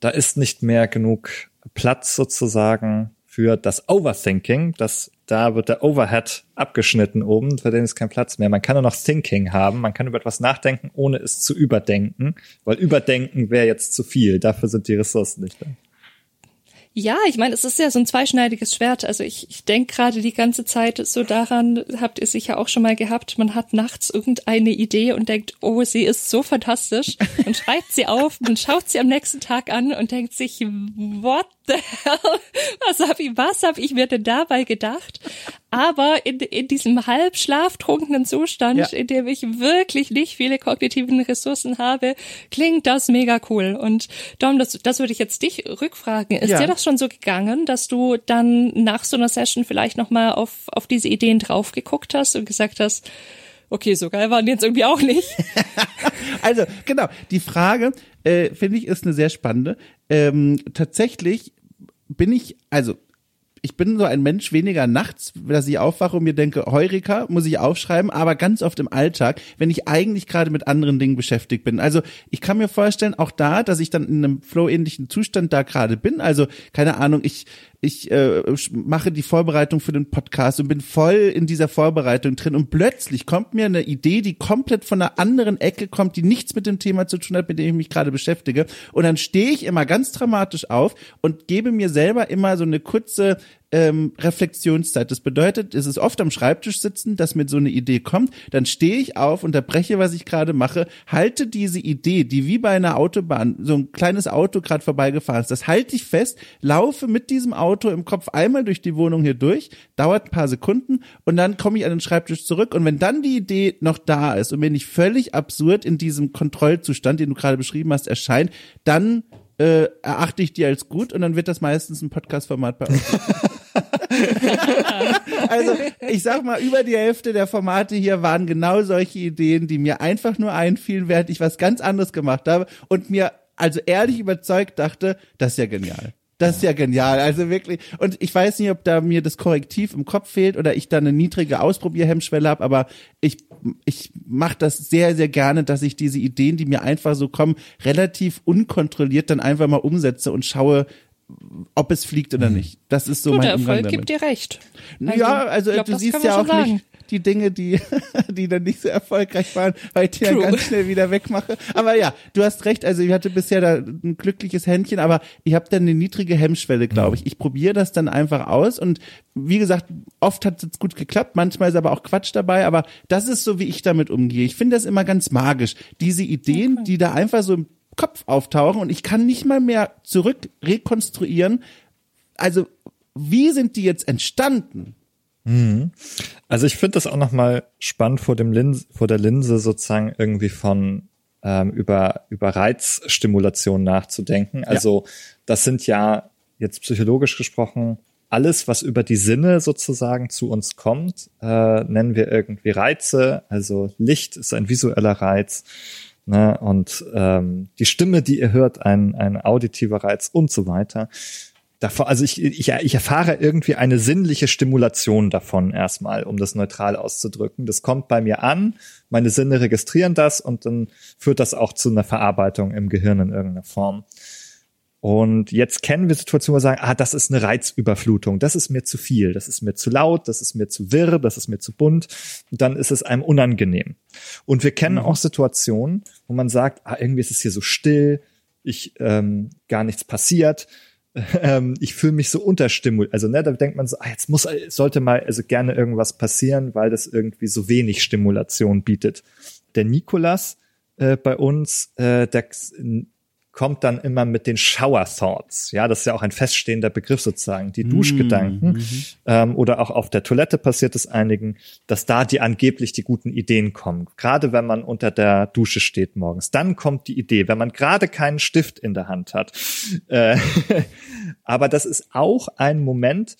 da ist nicht mehr genug Platz sozusagen für das Overthinking. Das, da wird der Overhead abgeschnitten oben, für den ist kein Platz mehr. Man kann nur noch Thinking haben. Man kann über etwas nachdenken, ohne es zu überdenken, weil überdenken wäre jetzt zu viel. Dafür sind die Ressourcen nicht da. Ja, ich meine, es ist ja so ein zweischneidiges Schwert. Also ich, ich denke gerade die ganze Zeit so daran, habt ihr sicher auch schon mal gehabt, man hat nachts irgendeine Idee und denkt, oh, sie ist so fantastisch und schreibt sie auf und schaut sie am nächsten Tag an und denkt sich, what the hell? Was habe ich, was hab ich mir denn dabei gedacht? Aber in, in diesem halb schlaftrunkenen Zustand, ja. in dem ich wirklich nicht viele kognitiven Ressourcen habe, klingt das mega cool. Und Dom, das, das würde ich jetzt dich rückfragen. Ist ja. dir das schon so gegangen, dass du dann nach so einer Session vielleicht nochmal auf, auf diese Ideen drauf geguckt hast und gesagt hast, okay, so geil waren die jetzt irgendwie auch nicht. also, genau, die Frage, äh, finde ich, ist eine sehr spannende. Ähm, tatsächlich bin ich, also ich bin so ein Mensch weniger nachts, dass ich aufwache und mir denke, Heurika muss ich aufschreiben, aber ganz oft im Alltag, wenn ich eigentlich gerade mit anderen Dingen beschäftigt bin. Also ich kann mir vorstellen, auch da, dass ich dann in einem flow-ähnlichen Zustand da gerade bin. Also keine Ahnung, ich ich äh, mache die Vorbereitung für den Podcast und bin voll in dieser Vorbereitung drin und plötzlich kommt mir eine Idee, die komplett von einer anderen Ecke kommt, die nichts mit dem Thema zu tun hat, mit dem ich mich gerade beschäftige. Und dann stehe ich immer ganz dramatisch auf und gebe mir selber immer so eine kurze ähm, Reflexionszeit. Das bedeutet, es ist oft am Schreibtisch sitzen, dass mir so eine Idee kommt, dann stehe ich auf, unterbreche, was ich gerade mache, halte diese Idee, die wie bei einer Autobahn, so ein kleines Auto gerade vorbeigefahren ist, das halte ich fest, laufe mit diesem Auto im Kopf einmal durch die Wohnung hier durch, dauert ein paar Sekunden und dann komme ich an den Schreibtisch zurück und wenn dann die Idee noch da ist und mir nicht völlig absurd in diesem Kontrollzustand, den du gerade beschrieben hast, erscheint, dann äh, erachte ich die als gut und dann wird das meistens ein Podcast-Format bei uns. also ich sag mal, über die Hälfte der Formate hier waren genau solche Ideen, die mir einfach nur einfielen, während ich was ganz anderes gemacht habe und mir also ehrlich überzeugt dachte, das ist ja genial. Das ist ja genial. Also wirklich. Und ich weiß nicht, ob da mir das Korrektiv im Kopf fehlt oder ich da eine niedrige Ausprobierhemmschwelle habe, aber ich, ich mache das sehr, sehr gerne, dass ich diese Ideen, die mir einfach so kommen, relativ unkontrolliert dann einfach mal umsetze und schaue, ob es fliegt oder mhm. nicht. Das ist so Gut, mein der Erfolg Umgang gibt dir recht. Also, ja, also glaub, du siehst ja auch sagen. nicht die Dinge, die, die dann nicht so erfolgreich waren, weil ich die True. dann ganz schnell wieder wegmache. Aber ja, du hast recht, also ich hatte bisher da ein glückliches Händchen, aber ich habe dann eine niedrige Hemmschwelle, glaube ich. Ich probiere das dann einfach aus und wie gesagt, oft hat es gut geklappt, manchmal ist aber auch Quatsch dabei, aber das ist so, wie ich damit umgehe. Ich finde das immer ganz magisch. Diese Ideen, okay. die da einfach so im Kopf auftauchen und ich kann nicht mal mehr zurück rekonstruieren. Also, wie sind die jetzt entstanden? Mhm. Also ich finde das auch nochmal spannend vor dem Linse, vor der Linse sozusagen irgendwie von ähm, über über Reizstimulation nachzudenken. Also ja. das sind ja jetzt psychologisch gesprochen alles, was über die Sinne sozusagen zu uns kommt, äh, nennen wir irgendwie Reize. Also Licht ist ein visueller Reiz. Ne? Und ähm, die Stimme, die ihr hört, ein, ein auditiver Reiz und so weiter davon, also ich, ich, ich erfahre irgendwie eine sinnliche Stimulation davon erstmal, um das neutral auszudrücken. Das kommt bei mir an, meine Sinne registrieren das und dann führt das auch zu einer Verarbeitung im Gehirn in irgendeiner Form. Und jetzt kennen wir Situationen, wo wir sagen, ah, das ist eine Reizüberflutung, das ist mir zu viel, das ist mir zu laut, das ist mir zu wirr, das ist mir zu bunt. Und dann ist es einem unangenehm. Und wir kennen mhm. auch Situationen, wo man sagt, ah, irgendwie ist es hier so still, ich ähm, gar nichts passiert ähm, ich fühle mich so unterstimuliert. Also, ne, da denkt man so, ah, jetzt muss, sollte mal also gerne irgendwas passieren, weil das irgendwie so wenig Stimulation bietet. Der Nikolas äh, bei uns, äh, der kommt dann immer mit den Shower Thoughts. Ja, das ist ja auch ein feststehender Begriff sozusagen. Die Duschgedanken. Mhm. Ähm, oder auch auf der Toilette passiert es einigen, dass da die angeblich die guten Ideen kommen. Gerade wenn man unter der Dusche steht morgens. Dann kommt die Idee, wenn man gerade keinen Stift in der Hand hat. Äh, aber das ist auch ein Moment,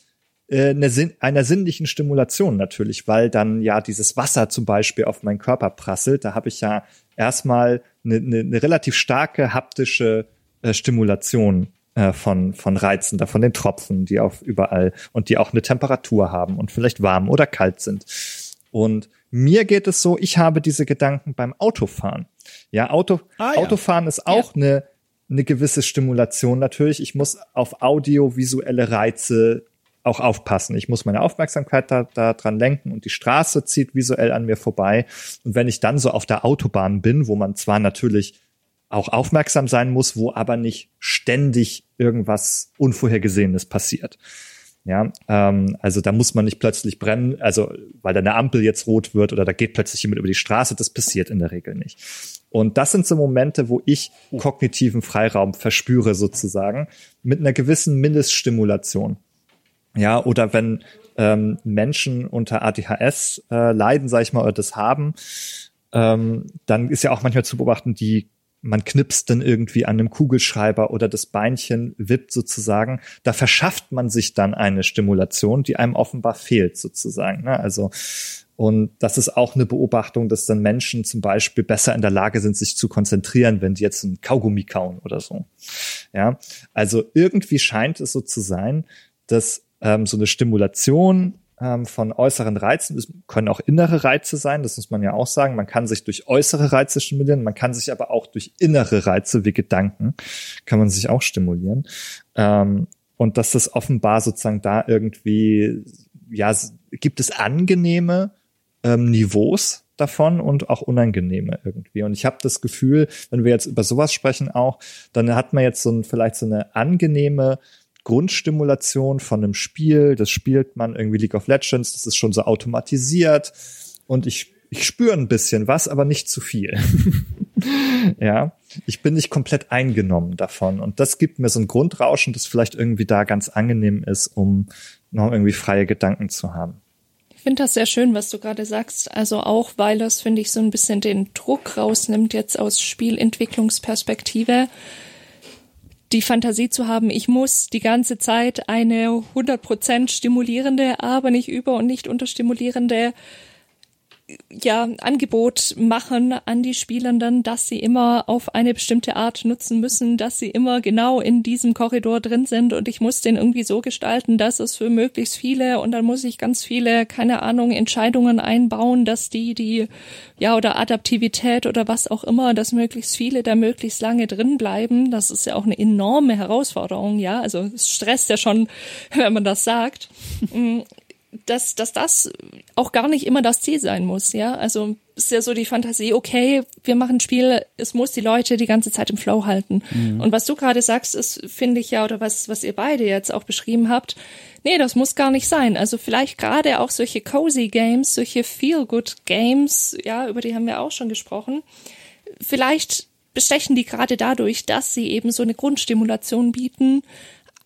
äh, eine, einer sinnlichen Stimulation natürlich, weil dann ja dieses Wasser zum Beispiel auf meinen Körper prasselt. Da habe ich ja erstmal eine, eine, eine relativ starke haptische äh, Stimulation äh, von, von Reizen, da von den Tropfen, die auf überall und die auch eine Temperatur haben und vielleicht warm oder kalt sind. Und mir geht es so, ich habe diese Gedanken beim Autofahren. Ja, Auto, ah, ja. Autofahren ist auch ja. eine, eine gewisse Stimulation natürlich. Ich muss auf audiovisuelle Reize auch aufpassen. Ich muss meine Aufmerksamkeit da, da dran lenken und die Straße zieht visuell an mir vorbei. Und wenn ich dann so auf der Autobahn bin, wo man zwar natürlich auch aufmerksam sein muss, wo aber nicht ständig irgendwas Unvorhergesehenes passiert. Ja, ähm, also da muss man nicht plötzlich brennen, also weil da eine Ampel jetzt rot wird oder da geht plötzlich jemand über die Straße, das passiert in der Regel nicht. Und das sind so Momente, wo ich kognitiven Freiraum verspüre sozusagen mit einer gewissen Mindeststimulation. Ja, oder wenn ähm, Menschen unter ADHS äh, leiden, sage ich mal, oder das haben, ähm, dann ist ja auch manchmal zu beobachten, die man knipst dann irgendwie an einem Kugelschreiber oder das Beinchen wippt sozusagen, da verschafft man sich dann eine Stimulation, die einem offenbar fehlt sozusagen. Ne? Also und das ist auch eine Beobachtung, dass dann Menschen zum Beispiel besser in der Lage sind, sich zu konzentrieren, wenn die jetzt ein Kaugummi kauen oder so. Ja, also irgendwie scheint es so zu sein, dass ähm, so eine Stimulation ähm, von äußeren Reizen. Es können auch innere Reize sein, das muss man ja auch sagen. Man kann sich durch äußere Reize stimulieren, man kann sich aber auch durch innere Reize wie Gedanken, kann man sich auch stimulieren. Ähm, und dass das offenbar sozusagen da irgendwie, ja, gibt es angenehme ähm, Niveaus davon und auch unangenehme irgendwie. Und ich habe das Gefühl, wenn wir jetzt über sowas sprechen auch, dann hat man jetzt so ein, vielleicht so eine angenehme Grundstimulation von einem Spiel. Das spielt man irgendwie League of Legends, das ist schon so automatisiert und ich, ich spüre ein bisschen was, aber nicht zu viel. ja, ich bin nicht komplett eingenommen davon und das gibt mir so ein Grundrauschen, das vielleicht irgendwie da ganz angenehm ist, um noch irgendwie freie Gedanken zu haben. Ich finde das sehr schön, was du gerade sagst. Also auch, weil das, finde ich, so ein bisschen den Druck rausnimmt jetzt aus Spielentwicklungsperspektive die Fantasie zu haben, ich muss die ganze Zeit eine 100% stimulierende, aber nicht über- und nicht unterstimulierende ja, Angebot machen an die Spielenden, dass sie immer auf eine bestimmte Art nutzen müssen, dass sie immer genau in diesem Korridor drin sind und ich muss den irgendwie so gestalten, dass es für möglichst viele und dann muss ich ganz viele, keine Ahnung, Entscheidungen einbauen, dass die, die, ja, oder Adaptivität oder was auch immer, dass möglichst viele da möglichst lange drin bleiben. Das ist ja auch eine enorme Herausforderung, ja. Also es stresst ja schon, wenn man das sagt. Dass, dass das auch gar nicht immer das Ziel sein muss, ja. Also ist ja so die Fantasie, okay, wir machen ein Spiel, es muss die Leute die ganze Zeit im Flow halten. Mhm. Und was du gerade sagst, ist, finde ich ja, oder was, was ihr beide jetzt auch beschrieben habt, nee, das muss gar nicht sein. Also vielleicht gerade auch solche cozy Games, solche Feel-Good Games, ja, über die haben wir auch schon gesprochen. Vielleicht bestechen die gerade dadurch, dass sie eben so eine Grundstimulation bieten,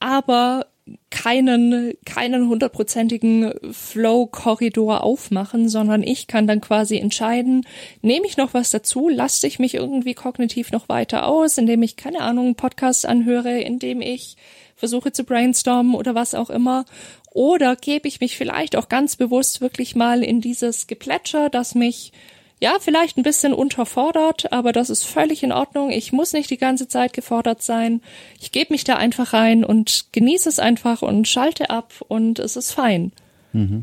aber keinen, keinen hundertprozentigen Flow-Korridor aufmachen, sondern ich kann dann quasi entscheiden, nehme ich noch was dazu, lasse ich mich irgendwie kognitiv noch weiter aus, indem ich, keine Ahnung, Podcast anhöre, indem ich versuche zu brainstormen oder was auch immer. Oder gebe ich mich vielleicht auch ganz bewusst wirklich mal in dieses Geplätscher, das mich ja, vielleicht ein bisschen unterfordert, aber das ist völlig in Ordnung. Ich muss nicht die ganze Zeit gefordert sein. Ich gebe mich da einfach rein und genieße es einfach und schalte ab und es ist fein. Mhm.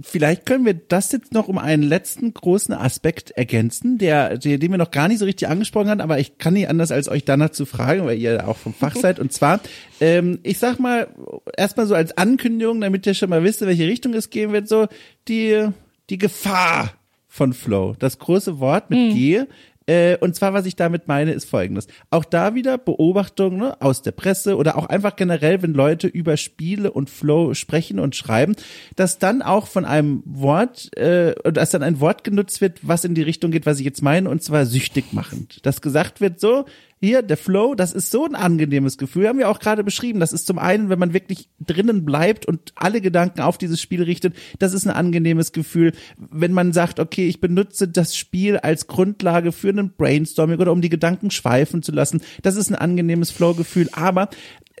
Vielleicht können wir das jetzt noch um einen letzten großen Aspekt ergänzen, der, der, den wir noch gar nicht so richtig angesprochen haben, aber ich kann nicht anders als euch danach zu fragen, weil ihr auch vom Fach seid. Und zwar, ähm, ich sag mal, erstmal so als Ankündigung, damit ihr schon mal wisst, in welche Richtung es gehen wird, so die, die Gefahr von Flow. Das große Wort mit mhm. G. Äh, und zwar, was ich damit meine, ist folgendes. Auch da wieder Beobachtungen ne, aus der Presse oder auch einfach generell, wenn Leute über Spiele und Flow sprechen und schreiben, dass dann auch von einem Wort, äh, dass dann ein Wort genutzt wird, was in die Richtung geht, was ich jetzt meine, und zwar süchtig machend. Dass gesagt wird, so, hier, der Flow, das ist so ein angenehmes Gefühl. Haben wir auch gerade beschrieben. Das ist zum einen, wenn man wirklich drinnen bleibt und alle Gedanken auf dieses Spiel richtet, das ist ein angenehmes Gefühl. Wenn man sagt, okay, ich benutze das Spiel als Grundlage für einen Brainstorming oder um die Gedanken schweifen zu lassen, das ist ein angenehmes Flow-Gefühl. Aber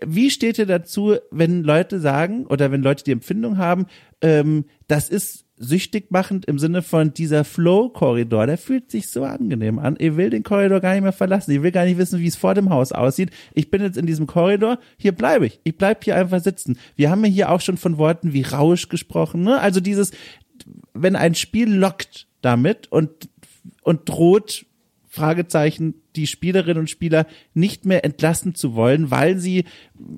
wie steht ihr dazu, wenn Leute sagen oder wenn Leute die Empfindung haben, ähm, das ist süchtig machend im Sinne von dieser Flow-Korridor, der fühlt sich so angenehm an. Ich will den Korridor gar nicht mehr verlassen. Ich will gar nicht wissen, wie es vor dem Haus aussieht. Ich bin jetzt in diesem Korridor, hier bleibe ich. Ich bleib hier einfach sitzen. Wir haben ja hier auch schon von Worten wie Rausch gesprochen. Ne? Also dieses, wenn ein Spiel lockt damit und, und droht, Fragezeichen, die Spielerinnen und Spieler nicht mehr entlassen zu wollen, weil sie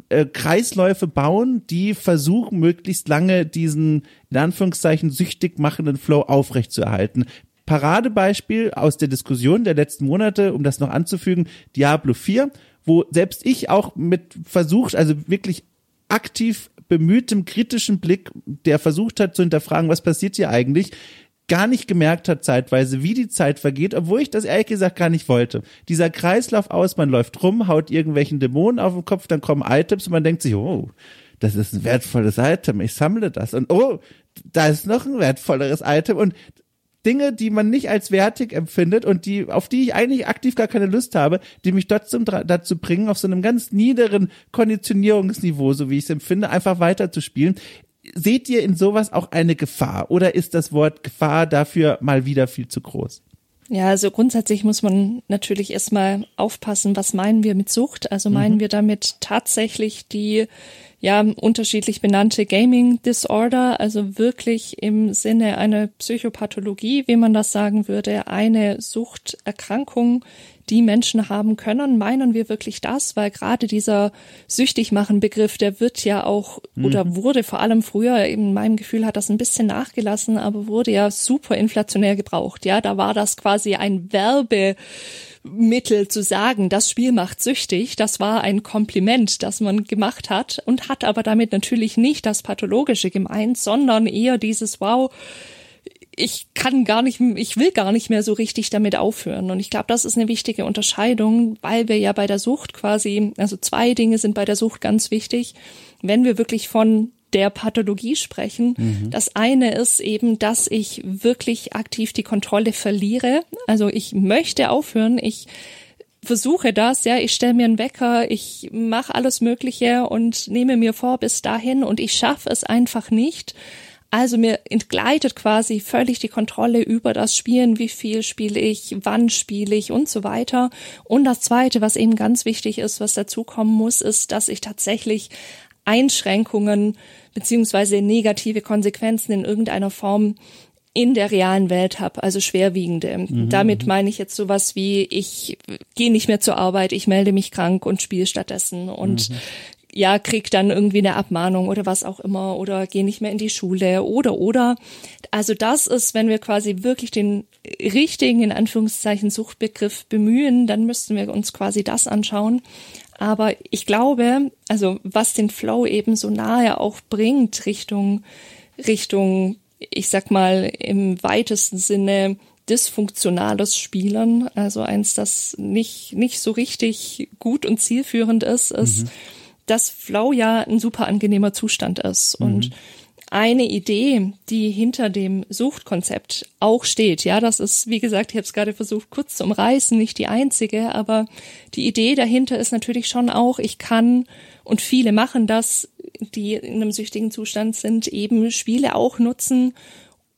äh, Kreisläufe bauen, die versuchen, möglichst lange diesen, in Anführungszeichen, süchtig machenden Flow aufrechtzuerhalten. Paradebeispiel aus der Diskussion der letzten Monate, um das noch anzufügen, Diablo 4, wo selbst ich auch mit versucht, also wirklich aktiv bemühtem kritischen Blick, der versucht hat zu hinterfragen, was passiert hier eigentlich, gar nicht gemerkt hat zeitweise, wie die Zeit vergeht, obwohl ich das ehrlich gesagt gar nicht wollte. Dieser Kreislauf aus, man läuft rum, haut irgendwelchen Dämonen auf den Kopf, dann kommen Items und man denkt sich, oh, das ist ein wertvolles Item, ich sammle das. Und oh, da ist noch ein wertvolleres Item. Und Dinge, die man nicht als wertig empfindet und die, auf die ich eigentlich aktiv gar keine Lust habe, die mich trotzdem dazu bringen, auf so einem ganz niederen Konditionierungsniveau, so wie ich es empfinde, einfach weiterzuspielen seht ihr in sowas auch eine Gefahr oder ist das Wort Gefahr dafür mal wieder viel zu groß? Ja, also grundsätzlich muss man natürlich erstmal aufpassen, was meinen wir mit Sucht? Also meinen mhm. wir damit tatsächlich die ja unterschiedlich benannte Gaming Disorder, also wirklich im Sinne einer Psychopathologie, wie man das sagen würde, eine Suchterkrankung, die Menschen haben können. Meinen wir wirklich das? Weil gerade dieser süchtig machen Begriff, der wird ja auch mhm. oder wurde vor allem früher, in meinem Gefühl hat das ein bisschen nachgelassen, aber wurde ja super inflationär gebraucht. Ja, da war das quasi ein Werbe Mittel zu sagen, das Spiel macht süchtig, das war ein Kompliment, das man gemacht hat und hat aber damit natürlich nicht das Pathologische gemeint, sondern eher dieses Wow, ich kann gar nicht, ich will gar nicht mehr so richtig damit aufhören. Und ich glaube, das ist eine wichtige Unterscheidung, weil wir ja bei der Sucht quasi, also zwei Dinge sind bei der Sucht ganz wichtig. Wenn wir wirklich von der Pathologie sprechen. Mhm. Das eine ist eben, dass ich wirklich aktiv die Kontrolle verliere. Also ich möchte aufhören. Ich versuche das, ja, ich stelle mir einen Wecker, ich mache alles Mögliche und nehme mir vor bis dahin und ich schaffe es einfach nicht, also mir entgleitet quasi völlig die Kontrolle über das Spielen, wie viel spiele ich, wann spiele ich und so weiter. Und das Zweite, was eben ganz wichtig ist, was dazukommen muss, ist, dass ich tatsächlich Einschränkungen beziehungsweise negative Konsequenzen in irgendeiner Form in der realen Welt habe, also schwerwiegende. Mhm. Damit meine ich jetzt sowas wie, ich gehe nicht mehr zur Arbeit, ich melde mich krank und spiele stattdessen und mhm ja, krieg dann irgendwie eine Abmahnung oder was auch immer oder geh nicht mehr in die Schule oder oder. Also das ist, wenn wir quasi wirklich den richtigen, in Anführungszeichen, Suchtbegriff bemühen, dann müssten wir uns quasi das anschauen. Aber ich glaube, also was den Flow eben so nahe auch bringt Richtung, Richtung, ich sag mal, im weitesten Sinne dysfunktionales Spielen, also eins, das nicht, nicht so richtig gut und zielführend ist, ist, mhm dass Flow ja ein super angenehmer Zustand ist. Mhm. Und eine Idee, die hinter dem Suchtkonzept auch steht, ja, das ist, wie gesagt, ich habe es gerade versucht kurz zu umreißen, nicht die einzige, aber die Idee dahinter ist natürlich schon auch, ich kann, und viele machen das, die in einem süchtigen Zustand sind, eben Spiele auch nutzen,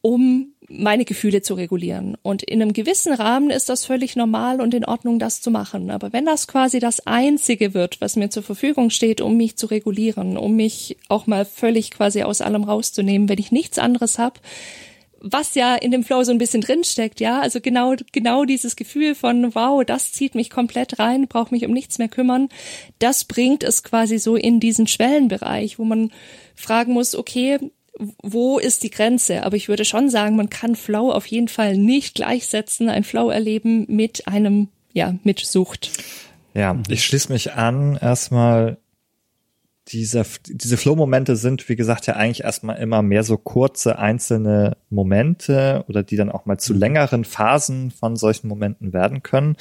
um meine Gefühle zu regulieren. Und in einem gewissen Rahmen ist das völlig normal und in Ordnung, das zu machen. Aber wenn das quasi das Einzige wird, was mir zur Verfügung steht, um mich zu regulieren, um mich auch mal völlig quasi aus allem rauszunehmen, wenn ich nichts anderes habe, was ja in dem Flow so ein bisschen drinsteckt, ja, also genau, genau dieses Gefühl von, wow, das zieht mich komplett rein, brauche mich um nichts mehr kümmern, das bringt es quasi so in diesen Schwellenbereich, wo man fragen muss, okay, wo ist die Grenze? Aber ich würde schon sagen, man kann Flow auf jeden Fall nicht gleichsetzen, ein Flow erleben mit einem, ja, mit Sucht. Ja, ich schließe mich an. Erstmal, diese, diese Flow-Momente sind, wie gesagt, ja eigentlich erstmal immer mehr so kurze einzelne Momente oder die dann auch mal zu mhm. längeren Phasen von solchen Momenten werden können.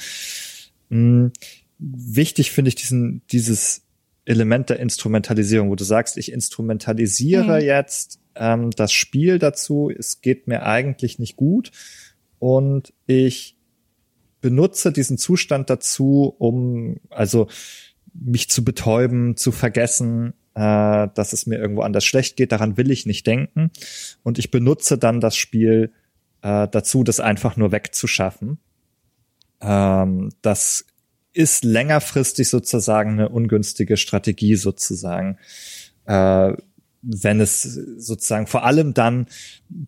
Hm, wichtig finde ich diesen, dieses Element der Instrumentalisierung, wo du sagst, ich instrumentalisiere mhm. jetzt ähm, das Spiel dazu, es geht mir eigentlich nicht gut und ich benutze diesen Zustand dazu, um, also mich zu betäuben, zu vergessen, äh, dass es mir irgendwo anders schlecht geht. Daran will ich nicht denken. Und ich benutze dann das Spiel äh, dazu, das einfach nur wegzuschaffen. Ähm, das ist längerfristig sozusagen eine ungünstige Strategie sozusagen. Äh, wenn es sozusagen vor allem dann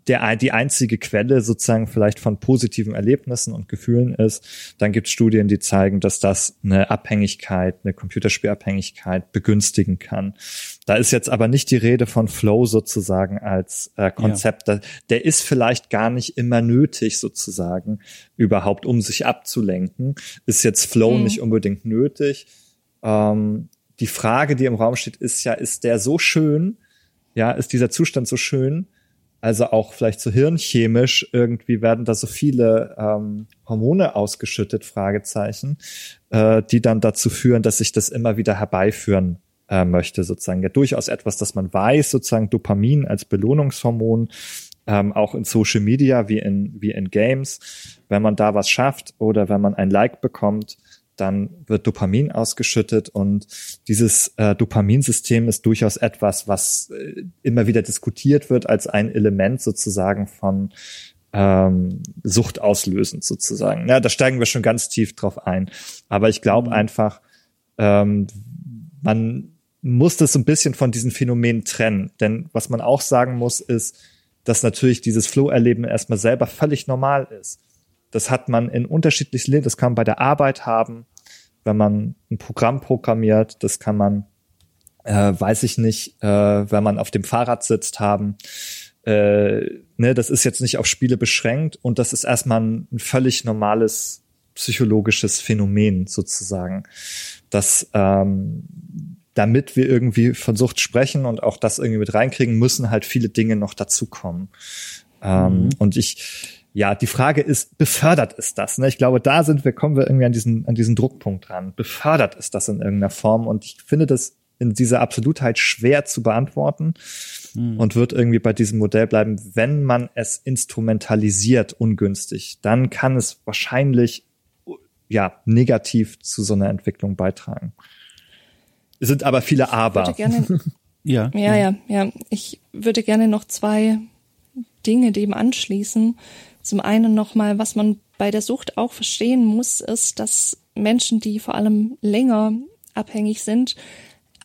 der, die einzige Quelle sozusagen vielleicht von positiven Erlebnissen und Gefühlen ist, dann gibt es Studien, die zeigen, dass das eine Abhängigkeit, eine Computerspielabhängigkeit begünstigen kann. Da ist jetzt aber nicht die Rede von Flow sozusagen als äh, Konzept. Ja. Der ist vielleicht gar nicht immer nötig sozusagen überhaupt, um sich abzulenken. Ist jetzt Flow mhm. nicht unbedingt nötig. Ähm, die Frage, die im Raum steht, ist ja, ist der so schön, ja, ist dieser Zustand so schön, also auch vielleicht so hirnchemisch, irgendwie werden da so viele ähm, Hormone ausgeschüttet, Fragezeichen, äh, die dann dazu führen, dass sich das immer wieder herbeiführen äh, möchte, sozusagen. Ja, durchaus etwas, das man weiß, sozusagen Dopamin als Belohnungshormon, ähm, auch in Social Media wie in, wie in Games. Wenn man da was schafft oder wenn man ein Like bekommt, dann wird Dopamin ausgeschüttet und dieses äh, Dopaminsystem ist durchaus etwas, was äh, immer wieder diskutiert wird als ein Element sozusagen von ähm, Sucht auslösend sozusagen. Ja, da steigen wir schon ganz tief drauf ein. Aber ich glaube mhm. einfach, ähm, man muss das so ein bisschen von diesen Phänomenen trennen. Denn was man auch sagen muss, ist, dass natürlich dieses Flow-Erleben erstmal selber völlig normal ist. Das hat man in unterschiedlichsten Ländern, das kann man bei der Arbeit haben, wenn man ein Programm programmiert, das kann man, äh, weiß ich nicht, äh, wenn man auf dem Fahrrad sitzt haben. Äh, ne, das ist jetzt nicht auf Spiele beschränkt und das ist erstmal ein, ein völlig normales psychologisches Phänomen sozusagen, dass ähm, damit wir irgendwie von Sucht sprechen und auch das irgendwie mit reinkriegen, müssen halt viele Dinge noch dazukommen. Ähm, mhm. Und ich, ja, die Frage ist, befördert es das? Ne? Ich glaube, da sind wir, kommen wir irgendwie an diesen, an diesen Druckpunkt dran. Befördert es das in irgendeiner Form? Und ich finde das in dieser Absolutheit schwer zu beantworten hm. und wird irgendwie bei diesem Modell bleiben, wenn man es instrumentalisiert ungünstig, dann kann es wahrscheinlich ja negativ zu so einer Entwicklung beitragen. Es sind aber viele Aber. Gerne, ja, ja, ja, ja. Ich würde gerne noch zwei Dinge dem anschließen. Zum einen nochmal, was man bei der Sucht auch verstehen muss, ist, dass Menschen, die vor allem länger abhängig sind,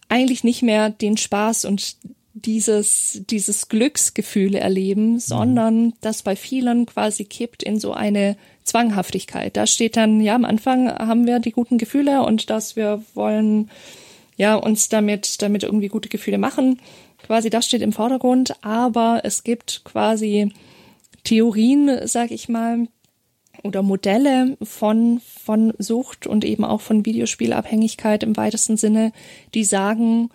eigentlich nicht mehr den Spaß und dieses, dieses Glücksgefühle erleben, mhm. sondern das bei vielen quasi kippt in so eine Zwanghaftigkeit. Da steht dann, ja, am Anfang haben wir die guten Gefühle und dass wir wollen, ja, uns damit, damit irgendwie gute Gefühle machen. Quasi das steht im Vordergrund, aber es gibt quasi Theorien, sag ich mal, oder Modelle von, von Sucht und eben auch von Videospielabhängigkeit im weitesten Sinne, die sagen,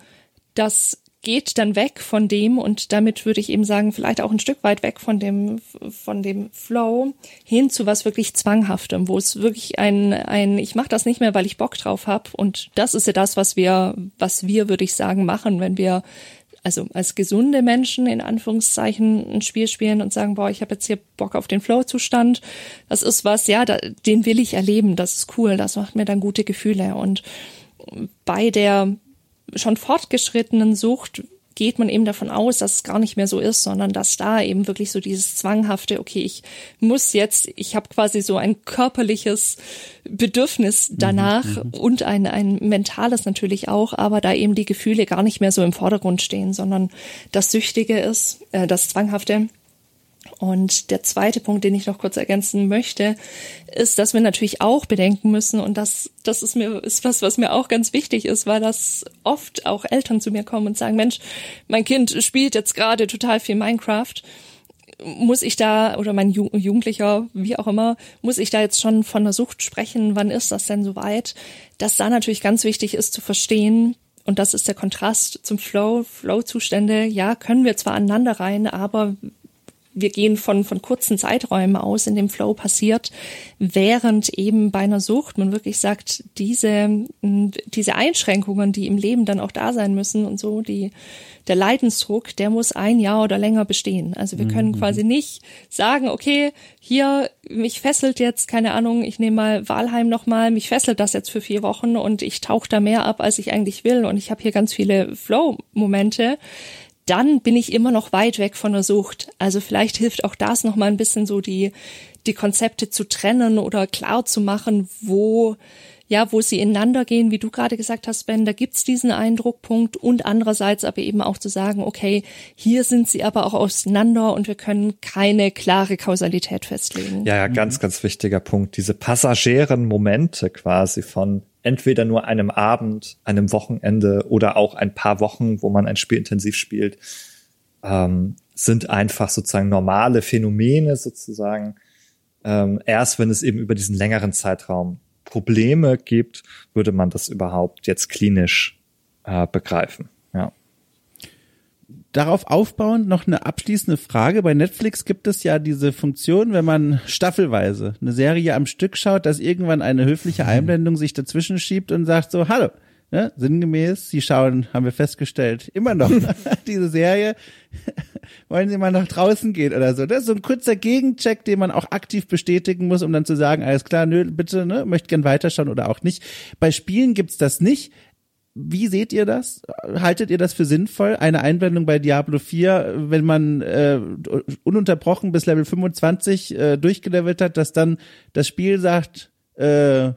das geht dann weg von dem und damit würde ich eben sagen, vielleicht auch ein Stück weit weg von dem, von dem Flow hin zu was wirklich Zwanghaftem, wo es wirklich ein, ein ich mache das nicht mehr, weil ich Bock drauf habe und das ist ja das, was wir, was wir, würde ich sagen, machen, wenn wir also als gesunde Menschen in Anführungszeichen ein Spiel spielen und sagen, boah, ich habe jetzt hier Bock auf den Flow-Zustand. Das ist was, ja, da, den will ich erleben, das ist cool, das macht mir dann gute Gefühle. Und bei der schon fortgeschrittenen Sucht geht man eben davon aus, dass es gar nicht mehr so ist, sondern dass da eben wirklich so dieses zwanghafte, okay, ich muss jetzt, ich habe quasi so ein körperliches Bedürfnis mhm, danach mhm, und ein, ein mentales natürlich auch, aber da eben die Gefühle gar nicht mehr so im Vordergrund stehen, sondern das Süchtige ist, äh, das Zwanghafte und der zweite Punkt, den ich noch kurz ergänzen möchte, ist, dass wir natürlich auch bedenken müssen, und das, das ist mir, ist was, was mir auch ganz wichtig ist, weil das oft auch Eltern zu mir kommen und sagen, Mensch, mein Kind spielt jetzt gerade total viel Minecraft. Muss ich da, oder mein Jugendlicher, wie auch immer, muss ich da jetzt schon von der Sucht sprechen? Wann ist das denn soweit? Dass da natürlich ganz wichtig ist zu verstehen, und das ist der Kontrast zum Flow, Flow-Zustände. Ja, können wir zwar aneinander rein, aber wir gehen von, von kurzen Zeiträumen aus, in dem Flow passiert, während eben bei einer Sucht man wirklich sagt, diese, diese Einschränkungen, die im Leben dann auch da sein müssen und so, die, der Leidensdruck, der muss ein Jahr oder länger bestehen. Also wir können mhm. quasi nicht sagen, okay, hier, mich fesselt jetzt, keine Ahnung, ich nehme mal Walheim nochmal, mich fesselt das jetzt für vier Wochen und ich tauche da mehr ab, als ich eigentlich will und ich habe hier ganz viele Flow-Momente dann bin ich immer noch weit weg von der Sucht. Also vielleicht hilft auch das nochmal ein bisschen so die, die Konzepte zu trennen oder klar zu machen, wo ja, wo sie ineinander gehen, wie du gerade gesagt hast, Ben, da gibt's diesen Eindruckpunkt und andererseits aber eben auch zu sagen, okay, hier sind sie aber auch auseinander und wir können keine klare Kausalität festlegen. Ja, ja, ganz, mhm. ganz wichtiger Punkt. Diese passagieren Momente quasi von entweder nur einem Abend, einem Wochenende oder auch ein paar Wochen, wo man ein Spiel intensiv spielt, ähm, sind einfach sozusagen normale Phänomene sozusagen. Ähm, erst wenn es eben über diesen längeren Zeitraum Probleme gibt, würde man das überhaupt jetzt klinisch äh, begreifen. Ja. Darauf aufbauend noch eine abschließende Frage. Bei Netflix gibt es ja diese Funktion, wenn man staffelweise eine Serie am Stück schaut, dass irgendwann eine höfliche mhm. Einblendung sich dazwischen schiebt und sagt so, hallo, ne, sinngemäß, Sie schauen, haben wir festgestellt, immer noch diese Serie. Wollen Sie mal nach draußen gehen oder so? Das ist so ein kurzer Gegencheck, den man auch aktiv bestätigen muss, um dann zu sagen, alles klar, nö, bitte, ne, möchte gern weiterschauen oder auch nicht. Bei Spielen gibt's das nicht. Wie seht ihr das? Haltet ihr das für sinnvoll? Eine Einblendung bei Diablo 4, wenn man äh, ununterbrochen bis Level 25 äh, durchgelevelt hat, dass dann das Spiel sagt, äh,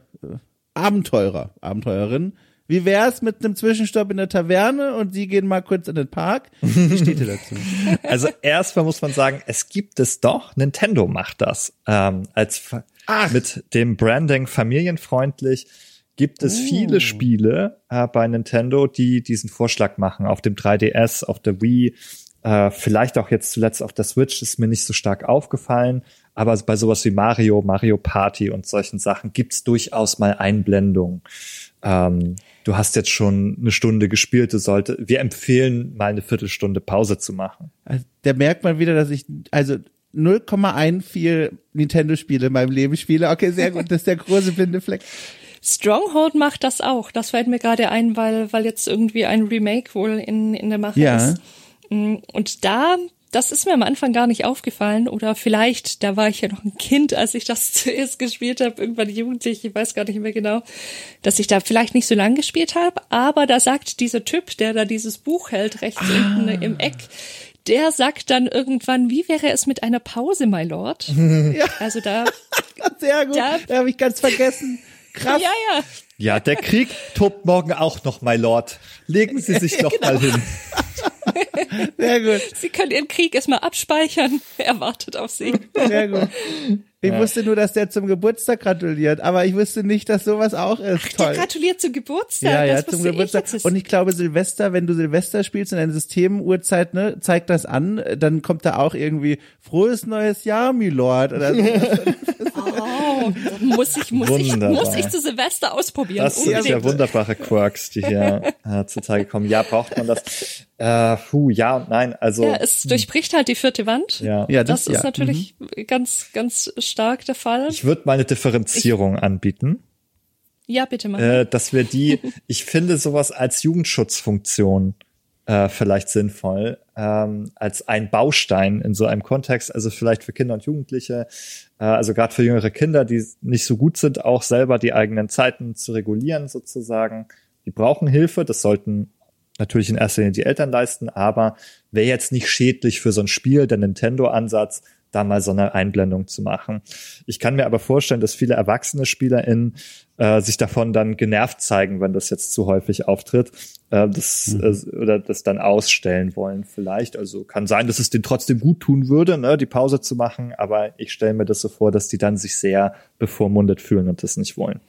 Abenteurer, Abenteurerin, wie wär's mit einem Zwischenstopp in der Taverne und Sie gehen mal kurz in den Park? Wie steht ihr dazu? Also erstmal muss man sagen, es gibt es doch. Nintendo macht das ähm, als Ach. mit dem Branding familienfreundlich gibt es oh. viele Spiele äh, bei Nintendo, die diesen Vorschlag machen auf dem 3DS, auf der Wii, äh, vielleicht auch jetzt zuletzt auf der Switch ist mir nicht so stark aufgefallen, aber bei sowas wie Mario, Mario Party und solchen Sachen gibt's durchaus mal Einblendungen. Ähm, du hast jetzt schon eine Stunde gespielt, du sollte, wir empfehlen mal eine Viertelstunde Pause zu machen. Also, da merkt man wieder, dass ich, also 0,14 Nintendo-Spiele in meinem Leben spiele. Okay, sehr gut, das ist der große blinde Fleck. Stronghold macht das auch. Das fällt mir gerade ein, weil, weil jetzt irgendwie ein Remake wohl in, in der Mache ja. ist. Mm, und da das ist mir am Anfang gar nicht aufgefallen oder vielleicht, da war ich ja noch ein Kind, als ich das zuerst gespielt habe, irgendwann jugendlich, ich weiß gar nicht mehr genau, dass ich da vielleicht nicht so lang gespielt habe, aber da sagt dieser Typ, der da dieses Buch hält, rechts ah. unten im Eck, der sagt dann irgendwann, wie wäre es mit einer Pause, my Lord? Ja. Also da. Sehr gut. Da, da habe ich ganz vergessen. Krass. Ja, ja. Ja, der Krieg tobt morgen auch noch, my Lord. Legen Sie sich doch genau. mal hin. Sehr gut. Sie können Ihren Krieg erstmal abspeichern. Er wartet auf Sie. Sehr gut. Ich ja. wusste nur, dass der zum Geburtstag gratuliert, aber ich wusste nicht, dass sowas auch ist. Ach, Toll. Der gratuliert zum Geburtstag. Ja, ja, zum Geburtstag. Und ich glaube, Silvester, wenn du Silvester spielst in einer Systemuhrzeit, ne, zeigt das an, dann kommt da auch irgendwie frohes neues Jahr, Milord oder so. oh, muss ich, muss ich, muss ich zu Silvester ausprobieren. Das sind ja wunderbare Quirks, die hier äh, zutage kommen. Ja, braucht man das? Äh, puh, ja und nein. Also ja, es durchbricht halt die vierte Wand. Ja, ja das, das ist ja. natürlich mhm. ganz, ganz stark der Fall. Ich würde mal eine Differenzierung ich, anbieten. Ja, bitte mal. Äh, dass wir die, ich finde sowas als Jugendschutzfunktion äh, vielleicht sinnvoll, ähm, als ein Baustein in so einem Kontext, also vielleicht für Kinder und Jugendliche, äh, also gerade für jüngere Kinder, die nicht so gut sind, auch selber die eigenen Zeiten zu regulieren sozusagen. Die brauchen Hilfe, das sollten natürlich in erster Linie die Eltern leisten, aber wäre jetzt nicht schädlich für so ein Spiel, der Nintendo-Ansatz, da mal so eine Einblendung zu machen. Ich kann mir aber vorstellen, dass viele erwachsene SpielerInnen äh, sich davon dann genervt zeigen, wenn das jetzt zu häufig auftritt, äh, das, mhm. äh, oder das dann ausstellen wollen vielleicht. Also kann sein, dass es denen trotzdem gut tun würde, ne, die Pause zu machen, aber ich stelle mir das so vor, dass die dann sich sehr bevormundet fühlen und das nicht wollen.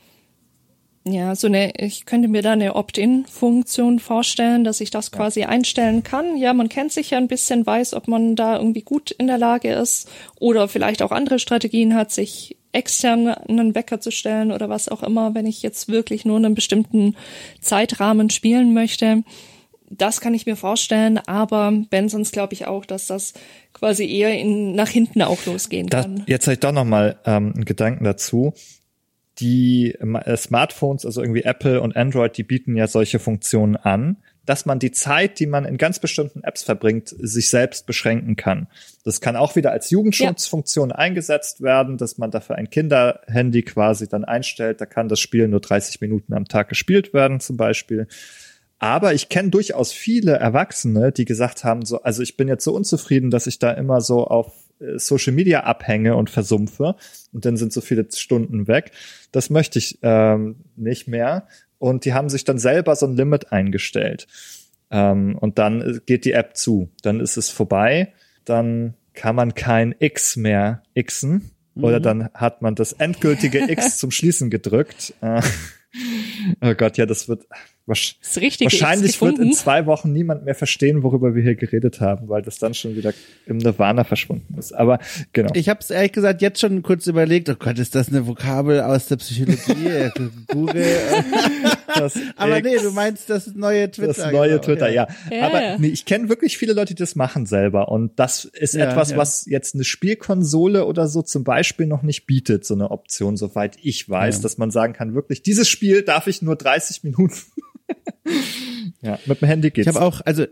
Ja, so eine, ich könnte mir da eine Opt-in-Funktion vorstellen, dass ich das ja. quasi einstellen kann. Ja, man kennt sich ja ein bisschen, weiß, ob man da irgendwie gut in der Lage ist oder vielleicht auch andere Strategien hat, sich extern einen Wecker zu stellen oder was auch immer, wenn ich jetzt wirklich nur einen bestimmten Zeitrahmen spielen möchte. das kann ich mir vorstellen, aber Ben sonst glaube ich auch, dass das quasi eher in, nach hinten auch losgehen das, kann. Jetzt habe ich doch noch mal ähm, einen Gedanken dazu. Die äh, Smartphones, also irgendwie Apple und Android, die bieten ja solche Funktionen an dass man die Zeit, die man in ganz bestimmten Apps verbringt, sich selbst beschränken kann. Das kann auch wieder als Jugendschutzfunktion ja. eingesetzt werden, dass man dafür ein Kinderhandy quasi dann einstellt. Da kann das Spiel nur 30 Minuten am Tag gespielt werden zum Beispiel. Aber ich kenne durchaus viele Erwachsene, die gesagt haben, so, also ich bin jetzt so unzufrieden, dass ich da immer so auf Social Media abhänge und versumpfe und dann sind so viele Stunden weg. Das möchte ich ähm, nicht mehr. Und die haben sich dann selber so ein Limit eingestellt. Ähm, und dann geht die App zu. Dann ist es vorbei. Dann kann man kein X mehr xen. Mhm. Oder dann hat man das endgültige X zum Schließen gedrückt. Äh, oh Gott, ja, das wird, Wahrscheinlich wird in zwei Wochen niemand mehr verstehen, worüber wir hier geredet haben, weil das dann schon wieder im Nirvana verschwunden ist. Aber genau. Ich habe es ehrlich gesagt jetzt schon kurz überlegt. Oh Gott, ist das eine Vokabel aus der Psychologie? Google. Aber nee, du meinst das neue Twitter. Das neue genau, Twitter, ja. ja. Aber nee, ich kenne wirklich viele Leute, die das machen selber. Und das ist ja, etwas, ja. was jetzt eine Spielkonsole oder so zum Beispiel noch nicht bietet, so eine Option, soweit ich weiß, dass man sagen kann, wirklich, dieses Spiel darf ich nur 30 Minuten ja, mit dem Handy geht's. Ich habe auch, also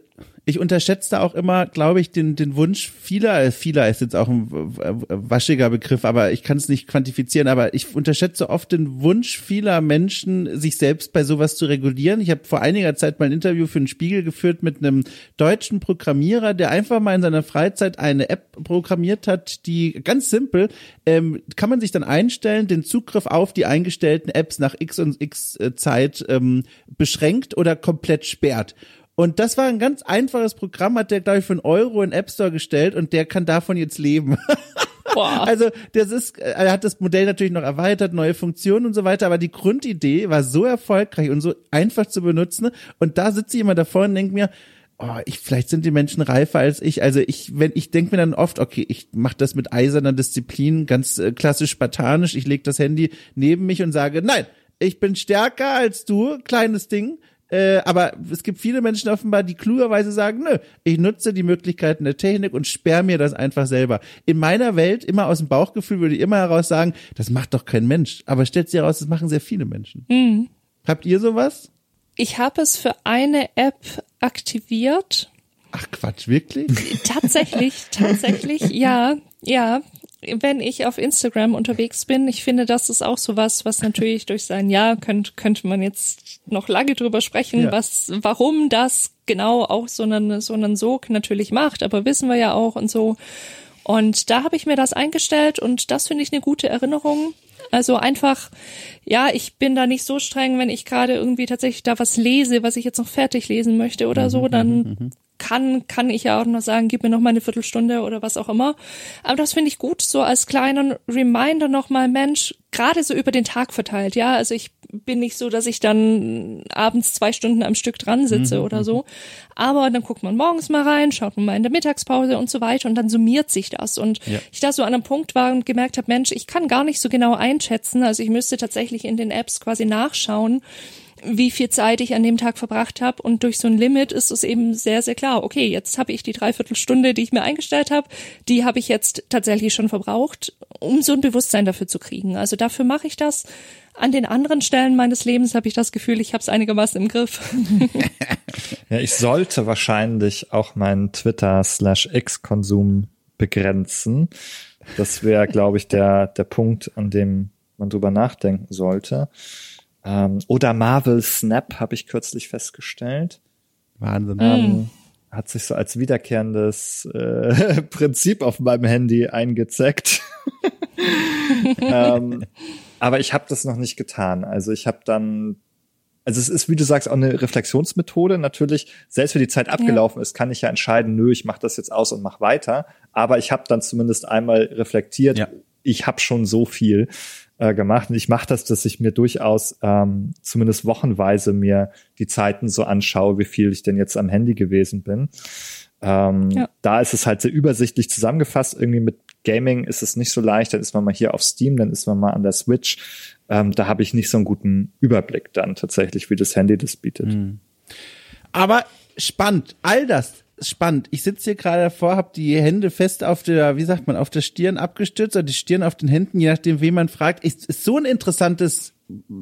ich unterschätze auch immer, glaube ich, den, den Wunsch vieler, äh, vieler ist jetzt auch ein waschiger Begriff, aber ich kann es nicht quantifizieren, aber ich unterschätze oft den Wunsch vieler Menschen, sich selbst bei sowas zu regulieren. Ich habe vor einiger Zeit mal ein Interview für den Spiegel geführt mit einem deutschen Programmierer, der einfach mal in seiner Freizeit eine App programmiert hat, die ganz simpel, ähm, kann man sich dann einstellen, den Zugriff auf die eingestellten Apps nach X und X äh, Zeit ähm, beschränkt oder komplett sperrt. Und das war ein ganz einfaches Programm, hat der, glaube ich, für einen Euro in App Store gestellt und der kann davon jetzt leben. Boah. Also das ist, er hat das Modell natürlich noch erweitert, neue Funktionen und so weiter, aber die Grundidee war so erfolgreich und so einfach zu benutzen. Und da sitze ich immer davor und denke mir, oh, ich, vielleicht sind die Menschen reifer als ich. Also ich, wenn ich denke mir dann oft, okay, ich mache das mit eiserner Disziplin, ganz äh, klassisch spartanisch. Ich lege das Handy neben mich und sage, nein, ich bin stärker als du, kleines Ding. Äh, aber es gibt viele Menschen offenbar, die klugerweise sagen, nö, ich nutze die Möglichkeiten der Technik und sperre mir das einfach selber. In meiner Welt, immer aus dem Bauchgefühl, würde ich immer heraus sagen, das macht doch kein Mensch. Aber stellt sich heraus, das machen sehr viele Menschen. Mhm. Habt ihr sowas? Ich habe es für eine App aktiviert. Ach Quatsch, wirklich? Tatsächlich, tatsächlich, ja, ja wenn ich auf Instagram unterwegs bin, ich finde, das ist auch sowas, was natürlich durch sein Ja könnte, könnte man jetzt noch lange drüber sprechen, ja. was, warum das genau auch so einen, so einen Sog natürlich macht, aber wissen wir ja auch und so. Und da habe ich mir das eingestellt und das finde ich eine gute Erinnerung. Also einfach, ja, ich bin da nicht so streng, wenn ich gerade irgendwie tatsächlich da was lese, was ich jetzt noch fertig lesen möchte oder so, mhm, dann mhm, mhm kann, kann ich ja auch noch sagen, gib mir noch mal eine Viertelstunde oder was auch immer. Aber das finde ich gut, so als kleinen Reminder nochmal, Mensch, gerade so über den Tag verteilt, ja. Also ich bin nicht so, dass ich dann abends zwei Stunden am Stück dran sitze mhm. oder so. Mhm. Aber dann guckt man morgens mal rein, schaut man mal in der Mittagspause und so weiter und dann summiert sich das. Und ja. ich da so an einem Punkt war und gemerkt habe, Mensch, ich kann gar nicht so genau einschätzen. Also ich müsste tatsächlich in den Apps quasi nachschauen, wie viel Zeit ich an dem Tag verbracht habe. Und durch so ein Limit ist es eben sehr, sehr klar, okay, jetzt habe ich die Dreiviertelstunde, die ich mir eingestellt habe, die habe ich jetzt tatsächlich schon verbraucht, um so ein Bewusstsein dafür zu kriegen. Also dafür mache ich das. An den anderen Stellen meines Lebens habe ich das Gefühl, ich habe es einigermaßen im Griff. ja, ich sollte wahrscheinlich auch meinen Twitter-slash-X-Konsum begrenzen. Das wäre, glaube ich, der, der Punkt, an dem man drüber nachdenken sollte. Ähm, oder Marvel Snap habe ich kürzlich festgestellt. Wahnsinn. Ähm, mm. Hat sich so als wiederkehrendes äh, Prinzip auf meinem Handy eingezeckt. ähm, aber ich habe das noch nicht getan. Also ich habe dann also es ist, wie du sagst, auch eine Reflexionsmethode. Natürlich, selbst wenn die Zeit abgelaufen ja. ist, kann ich ja entscheiden, nö, ich mache das jetzt aus und mach weiter. Aber ich habe dann zumindest einmal reflektiert, ja. ich habe schon so viel äh, gemacht. Und ich mache das, dass ich mir durchaus ähm, zumindest wochenweise mir die Zeiten so anschaue, wie viel ich denn jetzt am Handy gewesen bin. Ähm, ja. Da ist es halt sehr übersichtlich zusammengefasst. Irgendwie mit Gaming ist es nicht so leicht. Dann ist man mal hier auf Steam, dann ist man mal an der Switch. Ähm, da habe ich nicht so einen guten Überblick dann tatsächlich, wie das Handy das bietet. Mhm. Aber spannend. All das spannend. Ich sitze hier gerade davor, habe die Hände fest auf der, wie sagt man, auf der Stirn abgestützt oder die Stirn auf den Händen, je nachdem, wen man fragt. Ist, ist so ein interessantes,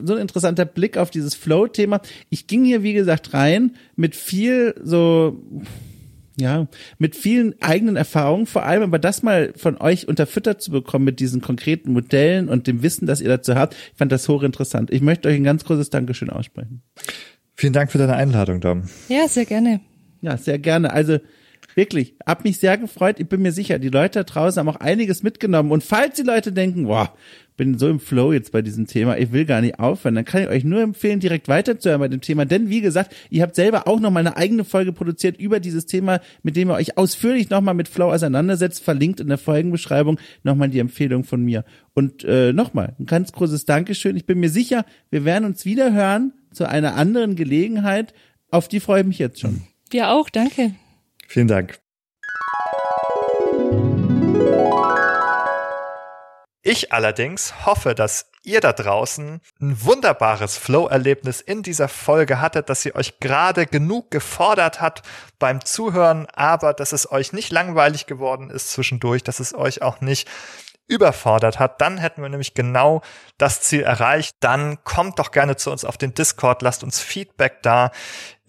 so ein interessanter Blick auf dieses Flow-Thema. Ich ging hier, wie gesagt, rein mit viel so, ja, mit vielen eigenen Erfahrungen, vor allem aber das mal von euch unterfüttert zu bekommen mit diesen konkreten Modellen und dem Wissen, das ihr dazu habt, ich fand das hochinteressant. Ich möchte euch ein ganz großes Dankeschön aussprechen. Vielen Dank für deine Einladung, Dom. Ja, sehr gerne. Ja, sehr gerne. Also wirklich, hab mich sehr gefreut. Ich bin mir sicher, die Leute da draußen haben auch einiges mitgenommen. Und falls die Leute denken, boah, bin so im Flow jetzt bei diesem Thema, ich will gar nicht aufhören, dann kann ich euch nur empfehlen, direkt weiterzuhören bei dem Thema. Denn wie gesagt, ihr habt selber auch noch mal eine eigene Folge produziert über dieses Thema, mit dem ihr euch ausführlich noch mal mit Flow auseinandersetzt, verlinkt in der Folgenbeschreibung nochmal die Empfehlung von mir. Und äh, nochmal, ein ganz großes Dankeschön. Ich bin mir sicher, wir werden uns wieder hören zu einer anderen Gelegenheit. Auf die freue ich mich jetzt schon. Wir auch, danke. Vielen Dank. Ich allerdings hoffe, dass ihr da draußen ein wunderbares Flow-Erlebnis in dieser Folge hattet, dass sie euch gerade genug gefordert hat beim Zuhören, aber dass es euch nicht langweilig geworden ist zwischendurch, dass es euch auch nicht überfordert hat, dann hätten wir nämlich genau das Ziel erreicht. Dann kommt doch gerne zu uns auf den Discord, lasst uns Feedback da.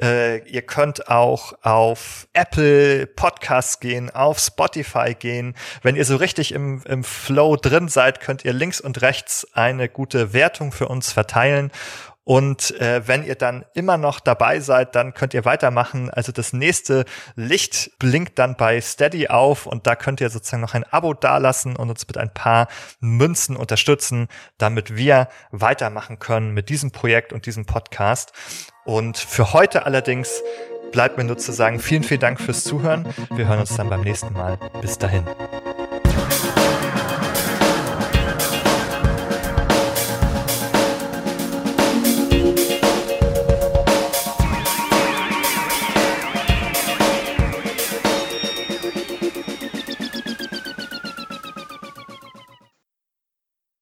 Äh, ihr könnt auch auf Apple Podcasts gehen, auf Spotify gehen. Wenn ihr so richtig im, im Flow drin seid, könnt ihr links und rechts eine gute Wertung für uns verteilen. Und äh, wenn ihr dann immer noch dabei seid, dann könnt ihr weitermachen. Also das nächste Licht blinkt dann bei Steady auf und da könnt ihr sozusagen noch ein Abo dalassen und uns mit ein paar Münzen unterstützen, damit wir weitermachen können mit diesem Projekt und diesem Podcast. Und für heute allerdings bleibt mir nur zu sagen, vielen, vielen Dank fürs Zuhören. Wir hören uns dann beim nächsten Mal. Bis dahin.